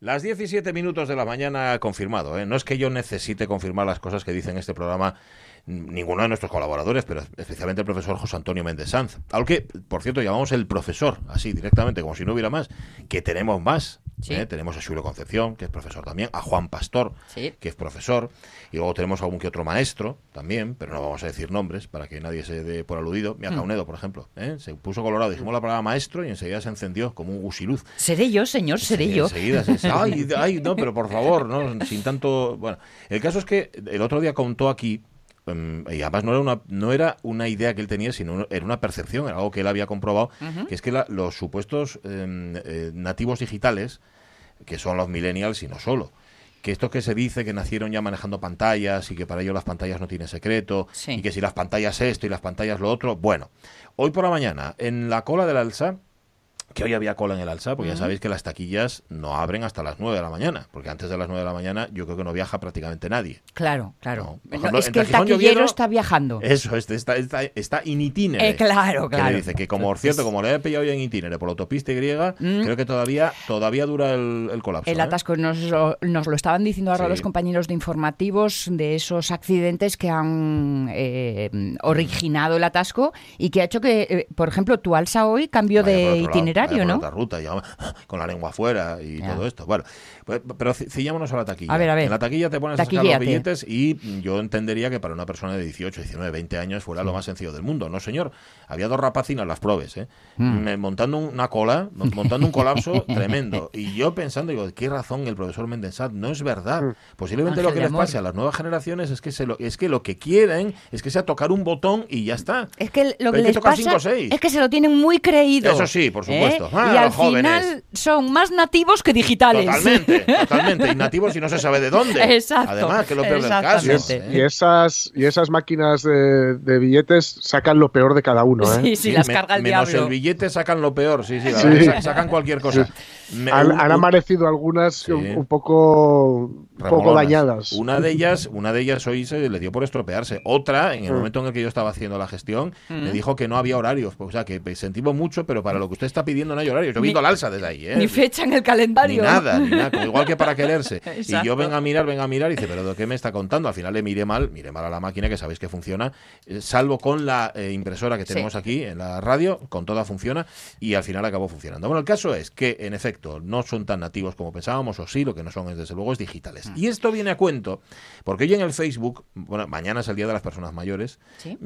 Las 17 minutos de la mañana confirmado. ¿eh? No es que yo necesite confirmar las cosas que dice en este programa ninguno de nuestros colaboradores, pero especialmente el profesor José Antonio Méndez Sanz. Al que, por cierto, llamamos el profesor, así directamente, como si no hubiera más, que tenemos más. ¿eh? Tenemos a Julio Concepción, que es profesor también, a Juan Pastor, que es profesor, y luego tenemos a algún que otro maestro también, pero no vamos a decir nombres para que nadie se dé por aludido. Mira, mm. Caunedo, por ejemplo, ¿eh? se puso colorado, dijimos la palabra maestro y enseguida se encendió como un gusiluz. Seré yo, señor, seré yo. Enseguida, ay, ay, no, pero por favor, no, sin tanto... Bueno, el caso es que el otro día contó aquí Em, y además no era una no era una idea que él tenía sino era una percepción era algo que él había comprobado que es que los supuestos em, eh, nativos digitales que son los millennials y no solo que esto que se dice que nacieron ya manejando pantallas y que para ellos las pantallas no tienen secreto y que si las pantallas esto y las pantallas lo otro bueno hoy por la mañana en la cola del alza que hoy había cola en el alza, porque ya sabéis que las taquillas no abren hasta las 9 de la mañana, porque antes de las 9 de la mañana yo creo que no viaja prácticamente nadie. Claro, claro. es que el taquillero está viajando. Eso, este está, está, está in itinere. Eh, claro, claro. Que dice que como, por cierto, como le he pillado ya en itinere por la autopista Y, mm. creo que todavía, todavía dura el, colapso. El ¿eh? atasco, nos, nos, lo estaban diciendo ahora los compañeros de informativos de esos accidentes que han eh, originado el atasco y que ha hecho que, por ejemplo, tu alza hoy cambió de itinerario otra ruta, con la lengua afuera y todo esto. Bueno, pues, pero cillámonos a la taquilla. A ver, a ver. En la taquilla te pones a sacar los billetes y yo entendería que para una persona de 18, 19, 20 años fuera lo más sencillo del mundo. No, señor. Había dos rapacinas las probes, ¿eh? Mm. montando una cola, montando un colapso tremendo. Y yo pensando, digo, ¿qué razón el profesor Mendensat? No es verdad. Mm. Posiblemente lo que les pase a las nuevas generaciones es que, se lo, es que lo que quieren es que sea tocar un botón y ya está. Es que lo que les pasa es que se lo tienen muy creído. Eso sí, por supuesto. ¿Eh? Ah, y al final son más nativos que digitales. Totalmente, totalmente. Y nativos y no se sabe de dónde. Exacto. Además, que lo peor del caso. ¿eh? Y, esas, y esas máquinas de, billetes sacan lo peor de cada uno. ¿eh? Sí, sí, las carga el menos el billete sacan lo peor, sí, sí, sacan cualquier cosa. Han, aparecido algunas un, poco, poco dañadas. Una de ellas, una de ellas hoy se le dio por estropearse. Otra, en el mm. momento en el que yo estaba haciendo la gestión, me mm. dijo que no había horarios. O sea, que sentimos mucho, pero para lo que usted está pidiendo no hay horario. Yo he visto al alza desde ahí. ¿eh? Ni fecha en el calendario. Ni nada, ni nada. igual que para quererse. y yo venga a mirar, venga a mirar y dice, pero ¿de qué me está contando? Al final le miré mal, miré mal a la máquina, que sabéis que funciona, eh, salvo con la eh, impresora que tenemos aquí en la radio, con toda funciona y al final acabó funcionando. Bueno, el caso es que, en efecto, no son tan nativos como pensábamos, o sí, lo que no son es desde luego es digitales. Mm. Y esto viene a cuento, porque hoy en el Facebook, bueno, mañana es el Día de las Personas Mayores,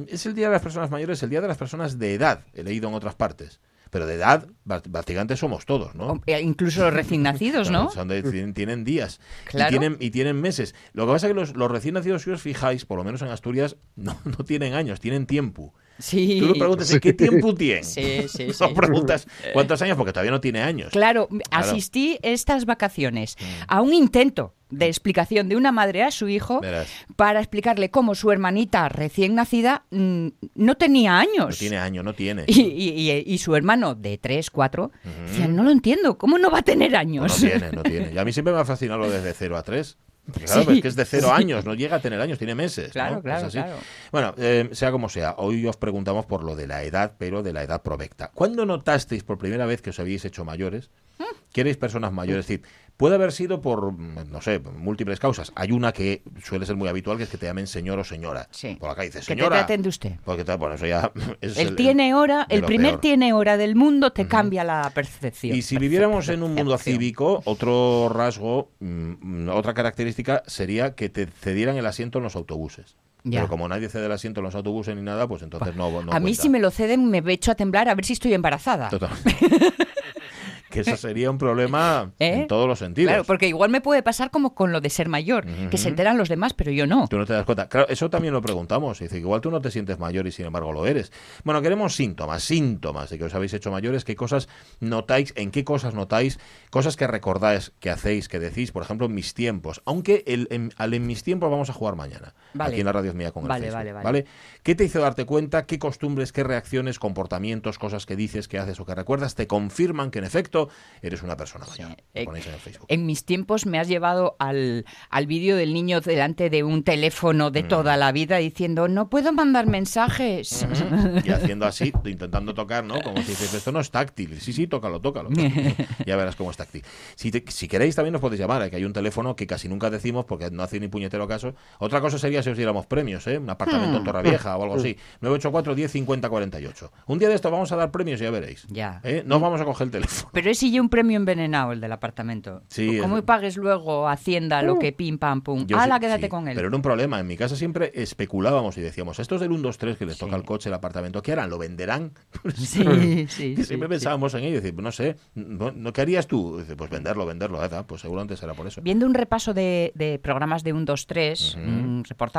es el Día de las Personas Mayores, el Día de las Personas de edad, he leído en otras partes pero de edad, básicamente somos todos, ¿no? Incluso los recién nacidos, ¿no? tienen, días y, tienen, y tienen meses. Lo que pasa es que los, recién nacidos, si os fijáis, por lo menos en Asturias, no, no tienen años, tienen tiempo. Sí. Tú le preguntas, ¿qué tiempo tiene? Sí, sí, sí. No preguntas cuántos años, porque todavía no tiene años. Claro, asistí estas vacaciones mm. a un intento de explicación de una madre a su hijo para explicarle cómo su hermanita recién nacida mm, no tenía años. No tiene años, no tiene. Y, su hermano de 3, 4, no lo entiendo, ¿cómo no va a tener años? no tiene, no tiene. Y a mí siempre me ha fascinado lo desde 0 a 3. Claro, es que es de cero años, no llega a tener años, tiene meses. Claro, claro, Bueno, eh, sea como sea, hoy os preguntamos por lo de la edad, pero de la edad provecta. ¿Cuándo notasteis por primera vez que os habéis hecho mayores? Mm. ¿Queréis personas mayores? Es decir, Puede haber sido por, no sé, múltiples causas. Hay una que suele ser muy habitual, que es que te llamen señor o señora. Sí. Por acá dice señora. Que te atende usted. Porque, bueno, eso ya el, tiene hora, el primer tiene hora del mundo te cambia la percepción. Y si viviéramos en un mundo cívico, otro rasgo, mm, otra característica sería que te cedieran el asiento en los autobuses. Pero como nadie cede el asiento en los autobuses ni nada, pues entonces no, no A mí si me lo ceden me echo a temblar a ver si estoy embarazada. Totalmente. que eso sería un problema en ¿Eh? todos los sentidos. Claro, porque igual me puede pasar como con lo de ser mayor, que se enteran los demás, pero yo no. Tú no te das cuenta. Claro, eso también lo preguntamos. Dice, igual tú no te sientes mayor y sin embargo lo eres. Bueno, queremos síntomas, síntomas de que os habéis hecho mayores, qué cosas notáis, en qué cosas notáis, cosas que recordáis, que hacéis, que decís, por ejemplo, en mis tiempos. Aunque el, en, al en mis tiempos vamos a jugar mañana, aquí en la radio mía con el vale, Facebook, vale, vale. ¿Qué te hizo darte cuenta? ¿Qué costumbres, qué reacciones, comportamientos, cosas que dices, que haces o que recuerdas te confirman que en efecto eres una persona mayor. Eh, en el Facebook. En mis tiempos me has llevado al, al vídeo del niño delante de un teléfono Mm. de toda la vida diciendo, no puedo mandar mensajes. Y haciendo así, intentando tocar, ¿no? Como si dices, esto no es táctil. Sí, sí, tócalo, tócalo. ya verás cómo es táctil. Si, te- si queréis, también nos podéis llamar, ¿eh? que hay un teléfono que casi nunca decimos porque no hace ni puñetero caso. Otra cosa sería si os diéramos premios, ¿eh? Un apartamento en Torrevieja o algo así. 984 10 50 48. Un día de esto vamos a dar premios y ya veréis. Ya. ¿Eh? No os vamos a coger el teléfono. Pero es si yo un premio envenenado el del apartamento. Sí, ¿Cómo es- pagues luego Hacienda lo que pim pam pum? Yo ¡Hala, sí- quédate sí, con él! Pero era un problema. En mi casa siempre especulábamos y decíamos, estos del 1, 2, 3 que les toca el coche, el apartamento, ¿qué harán? ¿Lo venderán? Sí, sí. siempre pensábamos en ello. Dice, no sé, no, ¿qué harías tú? Dice, pues venderlo, venderlo. Ah, Pues seguramente será por eso. Viendo un repaso de, de programas de un 2, 3, Ujú. un reportaje,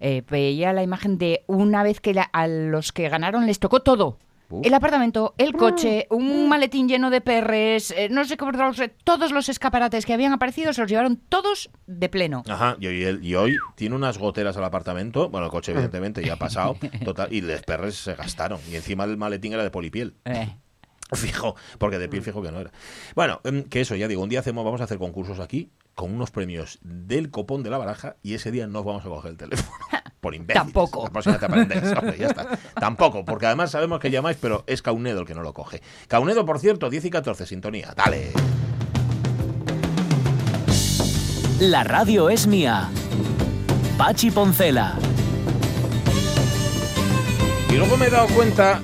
eh, veía la imagen de una vez que la- a los que ganaron les tocó todo. El apartamento, el coche, un maletín lleno de perres, eh, no sé qué, todos los escaparates que habían aparecido se los llevaron todos de pleno. Ajá, y hoy, y hoy tiene unas goteras al apartamento. Bueno, el coche, evidentemente, ya ha pasado. Total, y los perres se gastaron. Y encima el maletín era de polipiel. Eh, Fijo, porque de piel fijo que no era. Bueno, em, que eso, ya digo, un día hacemos, vamos a hacer concursos aquí con unos premios del copón de la baraja y ese día no vamos a coger el teléfono. Por imbéciles. Tampoco. La próxima te aprendes, hombre, ya está. Tampoco, porque además sabemos que llamáis, pero es Caunedo el que no lo coge. Caunedo, por cierto, 10 y 14, sintonía. Dale. La radio es mía. Pachi Poncela. Y luego me he dado cuenta,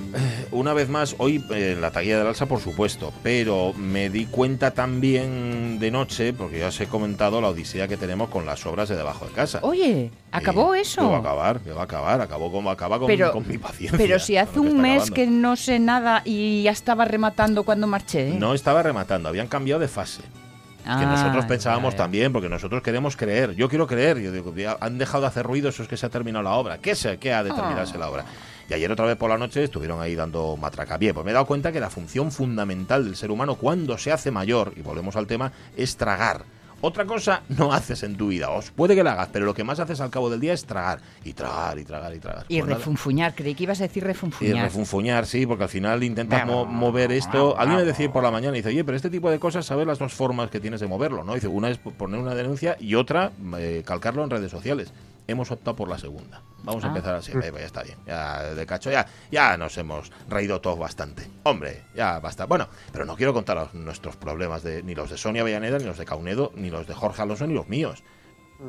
una vez más, hoy eh, en la taquilla del alza, por supuesto, pero me di cuenta también de noche, porque ya os he comentado la odisea que tenemos con las obras de debajo de casa. Oye, ¿acabó Sí, eso? Va a acabar, que va a acabar, acabó como acaba con, Pero- con mi paciencia. Pero si hace un mes acabando. que no sé nada y ya estaba rematando cuando marché. ¿eh? No estaba rematando, habían cambiado de fase. que Ah, nosotros pensábamos también, porque nosotros queremos creer. Yo quiero creer. Yo digo, han dejado de hacer ruido, eso es que se ha terminado la obra. ¿Qué sé? ¿Qué ha de terminarse Ah. la obra? Y ayer otra vez por la noche estuvieron ahí dando matraca. Bien, pues me he dado cuenta que la función fundamental del ser humano cuando se hace mayor, y volvemos al tema, es tragar. Otra cosa no haces en tu vida. Os puede que la hagas, pero lo que más haces al cabo del día es tragar. Y tragar, y tragar, y tragar. Y Pues refunfuñar, creí que ibas a decir Y refunfuñar. refunfuñar, sí, porque al final intentas mo- mover esto. Alguien me decía por la mañana, dice, oye, pero este tipo de cosas, ¿sabes las dos formas que tienes de moverlo? ¿no? Dice, una es poner una denuncia y otra, eh, calcarlo en redes sociales. Hemos optado por la segunda. Vamos a Ah. empezar así. Eh, ya está bien. Ya de cacho, ya, ya nos hemos reído todos bastante. Hombre, ya basta. Bueno, pero no quiero contar los- nuestros problemas, de, ni los de Sonia Avellaneda, ni los de Caunedo, ni los de Jorge Alonso, ni los míos.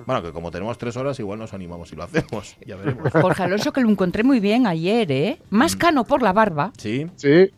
Bueno, que como tenemos tres horas, igual nos animamos y lo hacemos. Ya veremos. Jorge Alonso, que lo encontré muy bien ayer, ¿eh? Más Mm. cano por la barba, ¿Sí? Sí.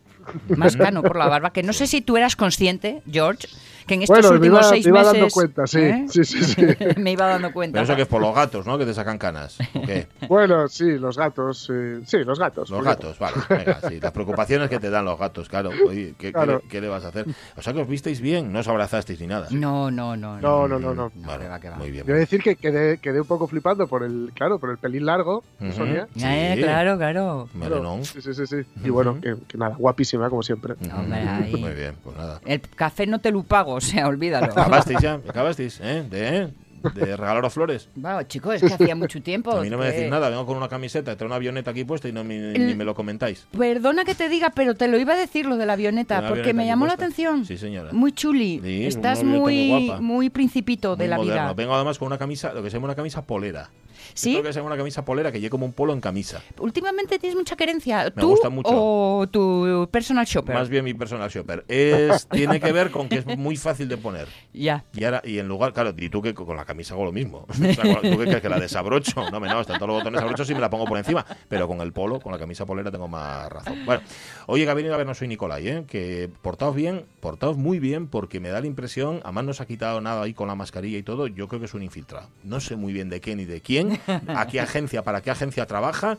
más cano por la barba, que no sé si tú eras consciente, George, que en estos Bueno, me últimos iba, seis me iba meses... dando cuenta, sí. ¿eh? Sí, sí, sí. me iba dando cuenta. Pero eso que es por los gatos, ¿no? Que te sacan canas. ¿o qué? bueno, sí, los gatos. eh, sí, los gatos. Los gatos, vale. Venga, sí. Las preocupaciones que te dan los gatos, claro. Oye, ¿qué, le- qué le vas a hacer? O sea que os visteis bien, no os abrazasteis ni nada. No, no, no. No, no, no, no. Vale, que va, que va. Muy bien. Yo he de decir que quedé, quedé un poco flipando por el, claro, por el pelín largo de Ujú. Sonia. Eh, Sí. claro, claro. Melenón. Sí, sí, sí, sí. Y bueno, que, que nada, guapísima como siempre. Ujú. Hombre, ahí. Muy bien, pues nada. El café no te lo pago, o sea, olvídalo. ¿Acabasteis ya? ¿Acabasteis? ¿Eh? ¿De, de regalaros flores? Wow, chico, es que hacía mucho tiempo. A mí no me que- decís nada, vengo con una camiseta, traigo una avioneta aquí puesta y no, me- ni me lo comentáis. Perdona que te diga, pero te lo iba a decir lo de la avioneta, porque avioneta me llamó la atención. Sí, señora. Muy chuli. Sí, Estás muy muy, guapa. muy principito de la moderno. vida. Vengo además con una camisa, lo que se llama una camisa polera. ¿Sí? Creo que se llama una camisa polera que lleva como un polo en camisa. Últimamente tienes mucha querencia. Me ¿Tú gusta mucho. o tu personal shopper? Más bien mi personal shopper. Es, tiene que ver con que es muy fácil de poner. Ya. Y ahora, y en lugar, claro, y tú que con la camisa hago lo mismo. O sea, ¿Tú qué crees que la desabrocho? No, me no, están todos los botones abrochos y me la pongo por encima. Pero con el polo, con la camisa polera, tengo más razón. Bueno, oye, que ha venido a soy Nicolai, ¿eh? Que portaos bien, portaos muy bien, porque me da la impresión, además no se ha quitado nada ahí con la mascarilla y todo, yo creo que es un infiltrado. No sé muy bien de qué ni de quién, a qué agencia, para qué agencia trabaja.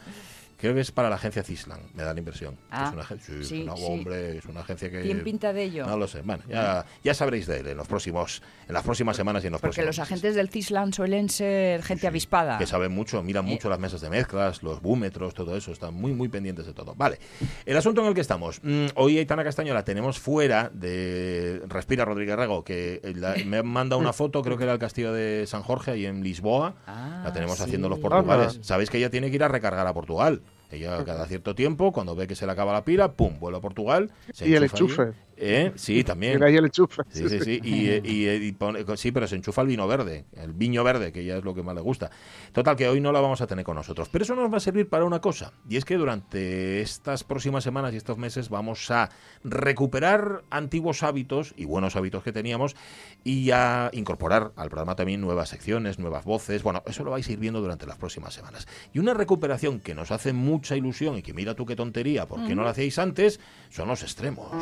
Creo que es para la agencia Cislan, me da la impresión. Ah, es una, sí, sí, no, sí. hombre, es una agencia que... ¿Quién pinta de ello? No lo sé. Bueno, ya, ya sabréis de él en los próximos, en las próximas semanas y en los Porque próximos los meses. agentes del Cislan suelen ser gente avispada. que saben mucho, miran Eh. mucho las mesas de mezclas, los búmetros, todo eso, están muy, muy pendientes de todo. Vale, el asunto en el que estamos. Mm, hoy Aitana Castaño la tenemos fuera de Respira Rodríguez Rego, que eh, la- me manda una foto, creo que era el castillo de San Jorge, ahí en Lisboa. Ah, la tenemos sí. haciendo los portugales. Sabéis que ella tiene que ir a recargar a Portugal. Ella cada cierto tiempo, cuando ve que se le acaba la pila, pum, vuelve a Portugal. se Y el enchufe. ¿Eh? Sí, también. Ahí el enchufe. Sí, sí, sí. Y, eh, y, eh, y pone- sí, pero se enchufa el vino verde, el viño verde, que ya es lo que más le gusta. Total, que hoy no la vamos a tener con nosotros. Pero eso nos va a servir para una cosa. Y es que durante estas próximas semanas y estos meses vamos a recuperar antiguos hábitos y buenos hábitos que teníamos y a incorporar al programa también nuevas secciones, nuevas voces. Bueno, eso lo vais a ir viendo durante las próximas semanas. Y una recuperación que nos hace mucha ilusión y que mira tú qué tontería, ¿por qué no la hacíais antes? Son los extremos.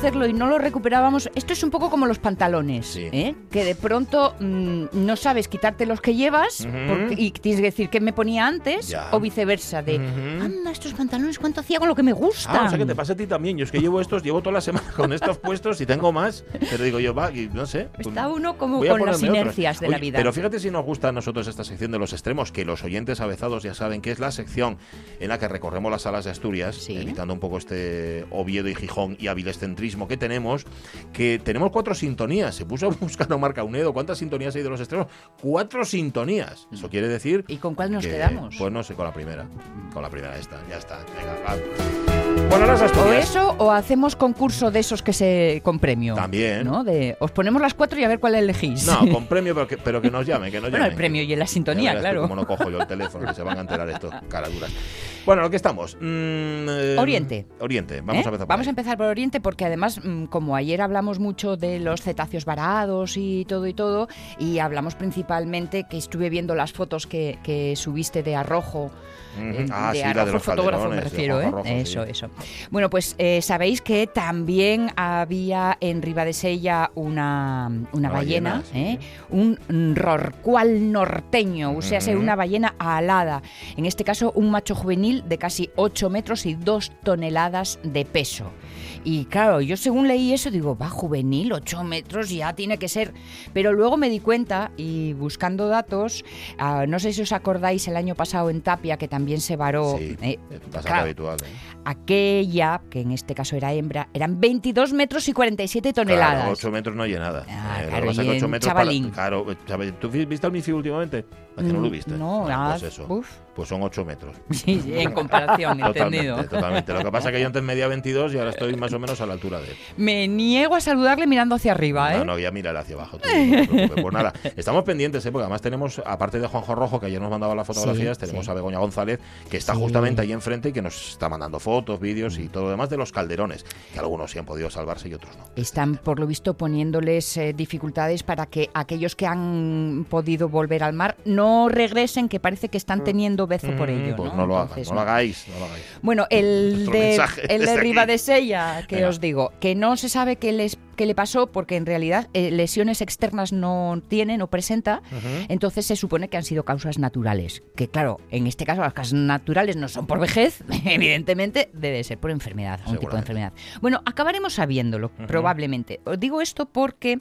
Hacerlo y no lo recuperábamos. Esto es un poco como los pantalones, Sí. ¿eh? que de pronto mm, no sabes quitarte los que llevas Ujú. porque- y tienes que decir qué me ponía antes Ya. o viceversa. De, Ujú. anda, estos pantalones, ¿cuánto hacía con lo que me gusta? Ah, o sea que te pasa a ti también. Yo es que llevo estos, llevo toda la semana con estos puestos y tengo más. Pero digo yo, va, y no sé. Está uno como con las ponerme otros. inercias de la Oye, vida. Pero fíjate si nos gusta a nosotros esta sección de los extremos, que los oyentes avezados ya saben que es la sección en la que recorremos las salas de Asturias, Sí. evitando un poco este Oviedo y Gijón y avilescentrismo que tenemos, que tenemos cuatro sintonías. Se puso a buscar a Marca Unedo cuántas sintonías hay de los extremos. Cuatro sintonías. Eso quiere decir ¿Y con cuál nos que- quedamos? Pues no sé, con la primera. Con la primera esta, ya está. Venga, va. Bueno, las O eso, o hacemos concurso de esos que se con premio. También. ¿no? De, os ponemos las cuatro y a ver cuál elegís. No, con premio, pero que, pero que nos llamen, que nos bueno, llamen. el premio y en la sintonía, claro. cómo no cojo yo el teléfono, que se van a enterar estos caraduras. Bueno, lo que estamos. mm, eh, Oriente. Oriente, vamos ¿Eh? a empezar por Vamos a empezar por Oriente porque además, mm, como ayer hablamos mucho de los cetáceos varados y todo y todo, y hablamos principalmente que estuve viendo las fotos que, que subiste de arrojo. eh. Ah, de sí, la de los fotógrafo me refiero, ¿eh? Sí. eso, eso. Bueno, pues eh, sabéis que también había en Ribadesella una, una Una ballena, ballena, sí. un rorcual norteño, o sea, una ballena alada. En este caso, un macho juvenil de casi 8 metros y 2 toneladas de peso. Y claro, yo según leí eso digo, va, juvenil, 8 metros, ya tiene que ser. Pero luego me di cuenta y buscando datos, ah, no sé si os acordáis el año pasado en Tapia, que también se varó. Sí, eh, claro, habitual. ¿eh? Aquella, que en este caso era hembra, eran 22 metros y 47 toneladas. Claro, 8 metros no oye nada. Ah, Eh, lo claro, que pasa que metros chavalín. Para, claro, ¿tú vi- viste al Mifi últimamente? ¿A que no lo viste? No, Bueno, nada. pues eso. Uf. Pues son 8 metros. Sí, sí, en comparación, entendido. Totalmente, totalmente. Lo que pasa es que yo antes medía 22 y ahora estoy más o menos a la altura de él. Me niego a saludarle mirando hacia arriba, ¿eh? No, no, ya mira hacia abajo. tú, no te preocupes. Pues nada, estamos pendientes, ¿eh? porque además tenemos, aparte de Juanjo Rojo, que ayer nos mandaba las fotografías, Sí, tenemos sí. a Begoña González, que está justamente ahí enfrente y que nos está mandando fotos, vídeos y todo lo demás de los calderones, que algunos sí han podido salvarse y otros no. Están, por lo visto, poniéndoles eh, dificultades para que aquellos que han podido volver al mar no regresen, que parece que están teniendo bezo por Mm, ello. Pues ¿no? no, lo hagan, Entonces, no lo hagáis, no lo hagáis. Bueno, el Nuestro de, mensaje el de aquí. Ribadesella, que Venga. os digo, que no se sabe qué, les, qué le pasó porque en realidad eh, lesiones externas no tiene, no presenta, entonces se supone que han sido causas naturales. Que claro, en este caso las causas naturales no son por vejez, evidentemente debe ser por enfermedad, un tipo de enfermedad. Bueno, acabaremos sabiéndolo, probablemente. Os digo esto porque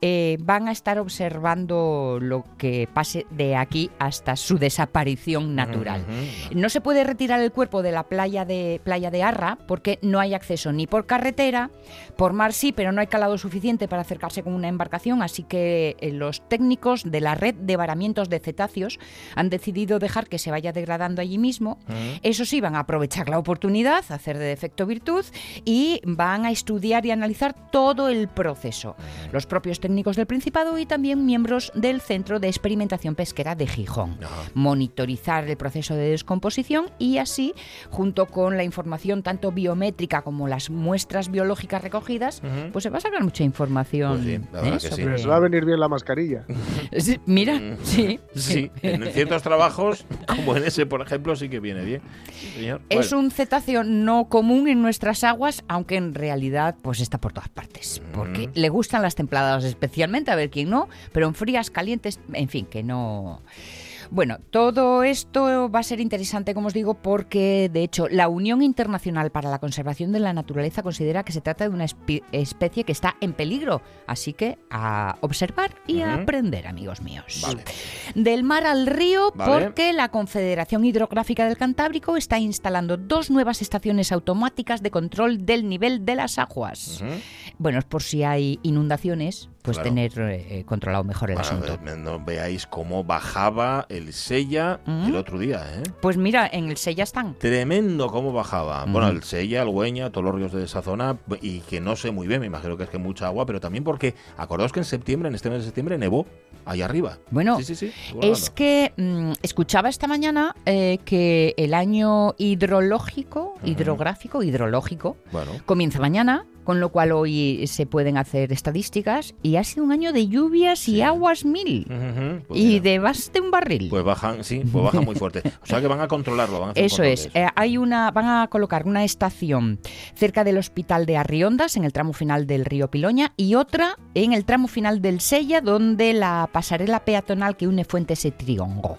eh, van a estar observando lo que pase de aquí hasta su desaparición natural. No se puede retirar el cuerpo de la playa de, playa de Arra porque no hay acceso ni por carretera, por mar sí, pero no hay calado suficiente para acercarse con una embarcación, así que eh, los técnicos de la red de varamientos de cetáceos han decidido dejar que se vaya degradando allí mismo. Eso sí, van a aprovechar la oportunidad, hacer de defecto virtud y van a estudiar y analizar todo el proceso. Los propios técnicos del Principado y también miembros del Centro de Experimentación Pesquera de Gijón. Monitorizar el proceso de descomposición y así, junto con la información tanto biométrica como las muestras biológicas recogidas, pues se va a sacar mucha información. Pues sí, la que sí. Les va a venir bien la mascarilla. Sí, Mira, sí. Sí, en ciertos trabajos, como en ese, por ejemplo, sí que viene bien. Señor. Es Bueno. un cetáceo no común en nuestras aguas, aunque en realidad pues está por todas partes. Porque Mm. le gustan las templadas especialmente, a ver quién no, pero en frías, calientes, en fin, que no... Bueno, todo esto va a ser interesante, como os digo, porque de hecho la Unión Internacional para la Conservación de la Naturaleza considera que se trata de una especie que está en peligro. Así que a observar y a aprender, amigos míos. Del mar al río, porque la Confederación Hidrográfica del Cantábrico está instalando dos nuevas estaciones automáticas de control del nivel de las aguas. Bueno, es por si hay inundaciones, pues tener eh, controlado mejor el asunto. No veáis cómo bajaba el Sella el otro día, ¿eh? Pues mira, en el Sella están. Tremendo cómo bajaba. Bueno, el Sella, el Güeña, todos los ríos de esa zona, y que no sé muy bien, me imagino que es que mucha agua, pero también porque, acordaos que en septiembre, en este mes de septiembre, nevó ahí arriba. Bueno, es que mm, escuchaba esta mañana eh, que el año hidrológico, hidrográfico, hidrológico, comienza mañana con lo cual hoy se pueden hacer estadísticas y ha sido un año de lluvias y aguas mil pues y de base un barril. Pues bajan, sí, pues bajan muy fuerte. O sea que van a controlarlo, van a Eso es. Eh, hay una, van a colocar una estación cerca del hospital de Arriondas en el tramo final del río Piloña y otra en el tramo final del Sella donde la pasarela peatonal que une Fuentes y Triongo.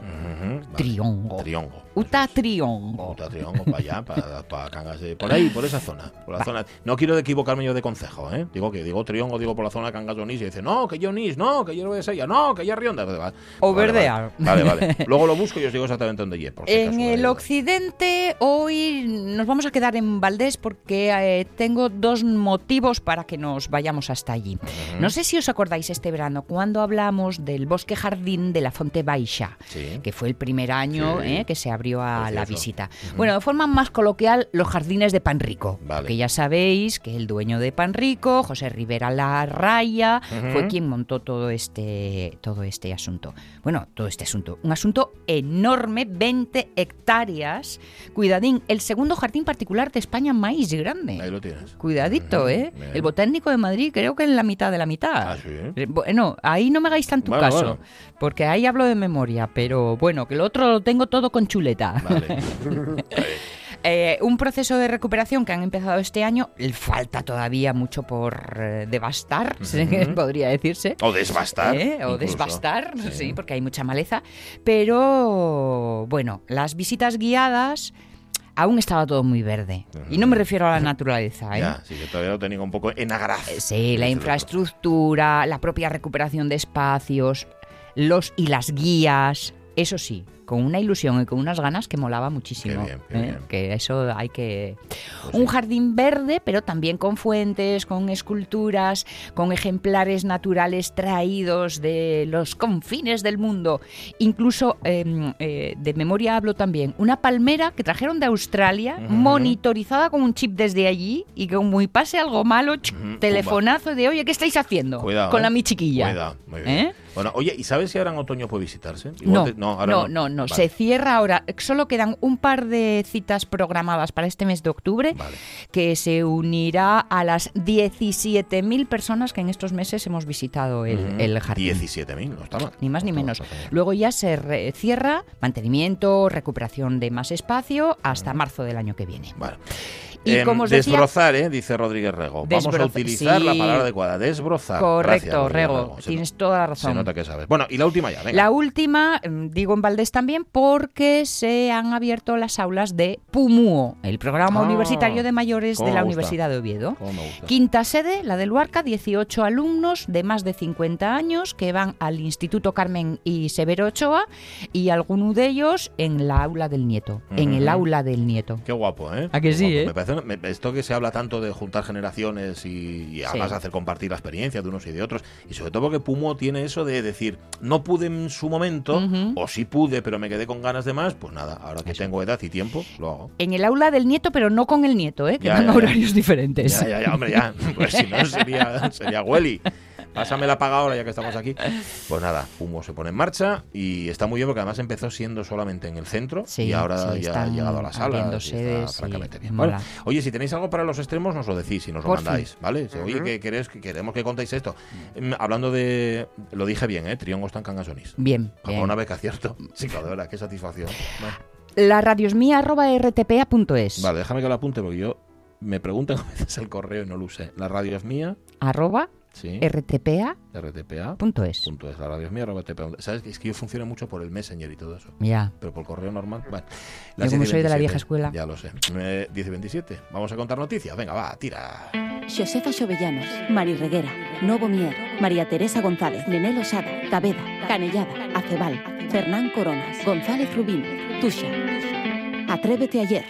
Triongo. Triongo. Uta Triongo. Uta Triongo, para allá, para, Cangas de... Por ahí, por esa zona. Por la zona. No quiero equivocarme yo de concejo, ¿eh? Digo que digo Triongo, digo por la zona de Cangas de Onís y dice, no, que yo Onís, no, que yo no de no, que yo Rionda. O Verdear. Vale, vale. Luego lo busco y os digo exactamente dónde llevo. en el occidente, hoy nos vamos a quedar en Valdés porque eh, tengo dos motivos para que nos vayamos hasta allí. No sé si os acordáis este verano cuando hablamos del bosque jardín de la Fonte Baixa, que fue el primer año eh, que se abrió a la visita. Bueno, de forma más coloquial, los jardines de Panrico. Que ya sabéis que el dueño de Panrico, José Rivera La Raya, fue quien montó todo este, todo este asunto. Bueno, todo este asunto. Un asunto enorme, 20 hectáreas. Cuidadín, el segundo jardín particular de España más grande. Ahí lo tienes. Cuidadito, ¿eh? El Botánico de Madrid creo que en la mitad de la mitad. Ah, sí. Eh, bueno, ahí no me hagáis tanto caso, porque ahí hablo de memoria, pero bueno, que el otro lo tengo todo con chuleta. Eh, un proceso de recuperación que han empezado este año, falta todavía mucho por eh, devastar, podría decirse. O desbastar. Eh, o desbastar, sí. porque hay mucha maleza. Pero bueno, las visitas guiadas aún estaba todo muy verde. Y no me refiero a la naturaleza. ¿eh? sí, que todavía lo tenía un poco en agraz. Sí, la infraestructura, la propia recuperación de espacios, los y las guías, eso sí, con una ilusión y con unas ganas que molaba muchísimo. ¿eh? Que eso hay que... Pues un jardín verde, pero también con fuentes, con esculturas, con ejemplares naturales traídos de los confines del mundo. Incluso, em, eh, de memoria hablo también, una palmera que trajeron de Australia, monitorizada con un chip desde allí y que muy pase algo malo, telefonazo de, oye, ¿qué estáis haciendo? con la ¿eh? mi chiquilla. Cuidado, muy bien. Bueno, oye, ¿y sabes si ahora en otoño puede visitarse? no, no, no, no, Se cierra ahora. Solo quedan un par de citas programadas para este mes de octubre, que se unirá a las 17.000 personas que en estos meses hemos visitado el, jardín. 17.000, no está mal. Ni más ni menos. Luego ya se cierra mantenimiento, recuperación de más espacio hasta marzo del año que viene. Vale. Y em, como desbrozar, ¿eh? dice Rodríguez Rego. Vamos a utilizar la palabra adecuada, desbrozar. Correcto, Rego, tienes toda la razón. Se nota que sabes. Bueno, y la última ya, venga. La última, em, digo en Valdés también, porque se han abierto las aulas de PUMUO, el programa ah, universitario de mayores de la Universidad de Oviedo. Quinta sede, la del Luarca, 18 alumnos de más de 50 años que van al Instituto Carmen y Severo Ochoa y alguno de ellos en la aula del nieto, en el aula del nieto. Qué guapo, ¿eh? ¿A que sí, eh? Me parece esto que se habla tanto de juntar generaciones y, además hacer compartir la experiencia de unos y de otros, y sobre todo porque Pumo tiene eso de decir, no pude en su momento, o sí pude, pero me quedé con ganas de más, pues nada, ahora que tengo edad y tiempo, lo hago. En el aula del nieto, pero no con el nieto, ¿eh? que van a horarios diferentes. Ya, ya, ya, hombre, ya, pues si no sería, sería Welly. Pásame la paga ahora ya que estamos aquí. Pues nada, Humo se pone en marcha y está muy bien porque además empezó siendo solamente en el centro y ahora ya ha llegado a la sala. francamente bien. oye, si tenéis algo para los extremos, nos lo decís y nos lo mandáis, ¿vale? Oye, que, queremos que contéis esto. Em, hablando de. Lo dije bien, ¿eh? Triongos tan cangasonis. Bien. Con una beca, ¿cierto? Sí, claro, de verdad, qué satisfacción. La radiosmía.rtpa.es. Vale, déjame que lo apunte porque yo me preguntan a veces el correo y no lo usé. La radio es mía. Arroba Sí. rtpa. RTPA. Punto es. Punto es. La radio es mía, arroba TPA. ¿Sabes? Es que yo funciono mucho por el Messenger y todo eso. Ya. Pero por correo normal. Bueno, Yo como 10 y soy de la 27, vieja escuela. Ya lo sé. Eh, 10 y 27. Vamos a contar noticias. Venga, va, tira. Xosefa Xovellanos, Mari Reguera, Novo Mier, María Teresa González, Nenel Osada, Taveda, Canellada, Acebal, Fernán Coronas, González Rubín, Tuxa. Atrévete ayer.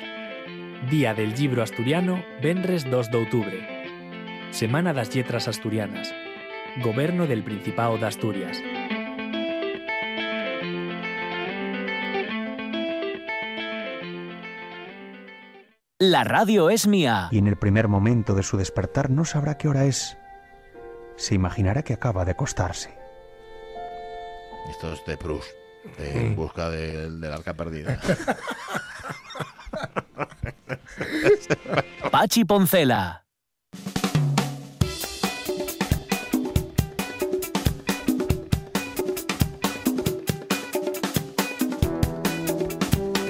Día del Libro Asturiano, Venres 2 de outubro. Semana das Letras Asturianas. Goberno del Principado de Asturias. La radio es mía. y en el primer momento de su despertar no sabrá qué hora es. Se imaginará que acaba de acostarse. Esto es de Proust. de En busca de- del arca perdida. Pachi Poncela.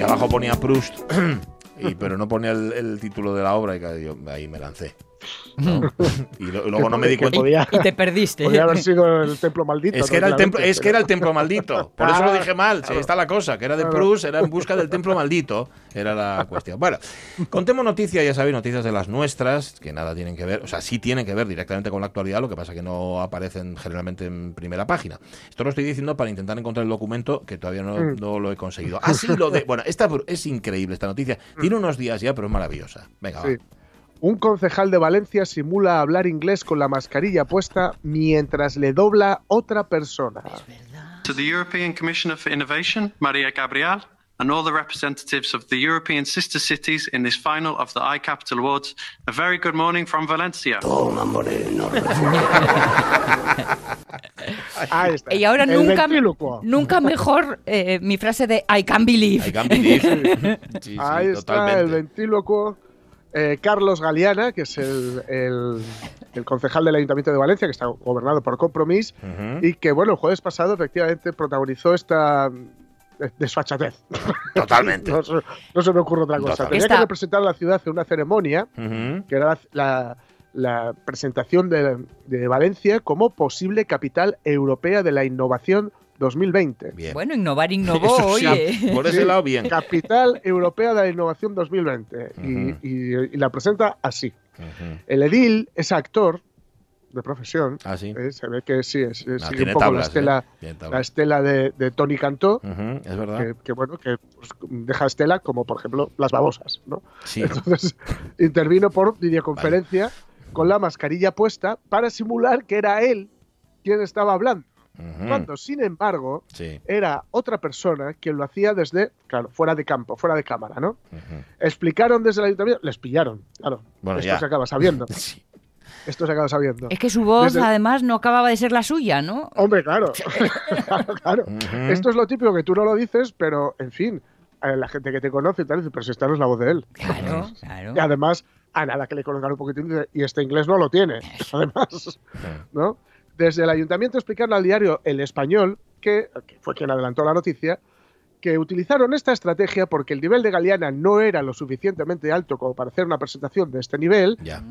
Abajo ponía Proust. Pero no ponía el, el título de la obra y ahí me lancé. ¿No? Y lo- luego no me di Que cuenta. podía, Y te perdiste. podía haber sido el templo maldito. Es que, era el templo, es que era el templo maldito. Por eso lo dije mal. Sí, claro. está la cosa. Que era de. Proust, era en busca del templo maldito. Era la cuestión. Bueno, contemos noticias, ya sabéis, noticias de las nuestras, que nada tienen que ver, o sea, sí tienen que ver directamente con la actualidad, lo que pasa que no aparecen generalmente en primera página. Esto lo estoy diciendo para intentar encontrar el documento, que todavía no, Mm. no lo he conseguido. Ah, sí, lo de. Bueno, esta es increíble esta noticia. Tiene unos días ya, pero es maravillosa. Venga, va. Un concejal de Valencia simula hablar inglés con la mascarilla puesta mientras le dobla otra persona. to the European Commissioner for Innovation, Maria Gabriel, and all the representatives of the European sister cities in this final of the iCapital Awards, a very good morning from Valencia. Ahí está. Y ahora El nunca, nunca mejor eh, mi frase de I can't believe. I can't believe. Sí, sí, Ahí está totalmente. el ventrílocuo. Eh, Carlos Galeana, que es el, el- el concejal del Ayuntamiento de Valencia, que está gobernado por Compromís, y que, bueno, el jueves pasado efectivamente protagonizó esta desfachatez. Totalmente. no, se, no se me ocurre otra cosa. Tenía que representar a la ciudad en una ceremonia, que era la, la- la presentación de, de Valencia como posible capital europea de la innovación 2020. Bien. Bueno, innovar innovó, sí, oye. Por ese lado, bien. Capital Europea de la Innovación 2020. Y- Ujú. y, y la presenta así. Ujú. El edil es actor de profesión. Ah, sí. eh, se ve que sí, es, es- Ah, sigue un poco tablas, la estela, ¿eh? La estela de, de Tony Cantó. Ujú, Es verdad. Que, que, bueno, que pues, deja estela como por ejemplo las babosas, ¿no? Sí. Entonces intervino por videoconferencia con la mascarilla puesta para simular que era él quien estaba hablando. Cuando, sin embargo, Sí. era otra persona quien lo hacía desde, claro, fuera de campo, fuera de cámara, ¿no? Explicaron desde el ayuntamiento, les pillaron, claro. Bueno, esto ya. se acaba sabiendo, Sí. esto se acaba sabiendo. Es que su voz, Desde además, no acababa de ser la suya, ¿no? Hombre, claro, claro, claro. Esto es lo típico que tú no lo dices, pero, en fin, la gente que te conoce y tal, dice, pero si esta no es la voz de él. Claro, claro. Y además, a nada que le conozcan un poquitín, dice, y este inglés no lo tiene, además, ¿no? Desde el ayuntamiento explicaron al diario El Español, que, que fue quien adelantó la noticia, que utilizaron esta estrategia porque el nivel de Galeana no era lo suficientemente alto como para hacer una presentación de este nivel, Ya.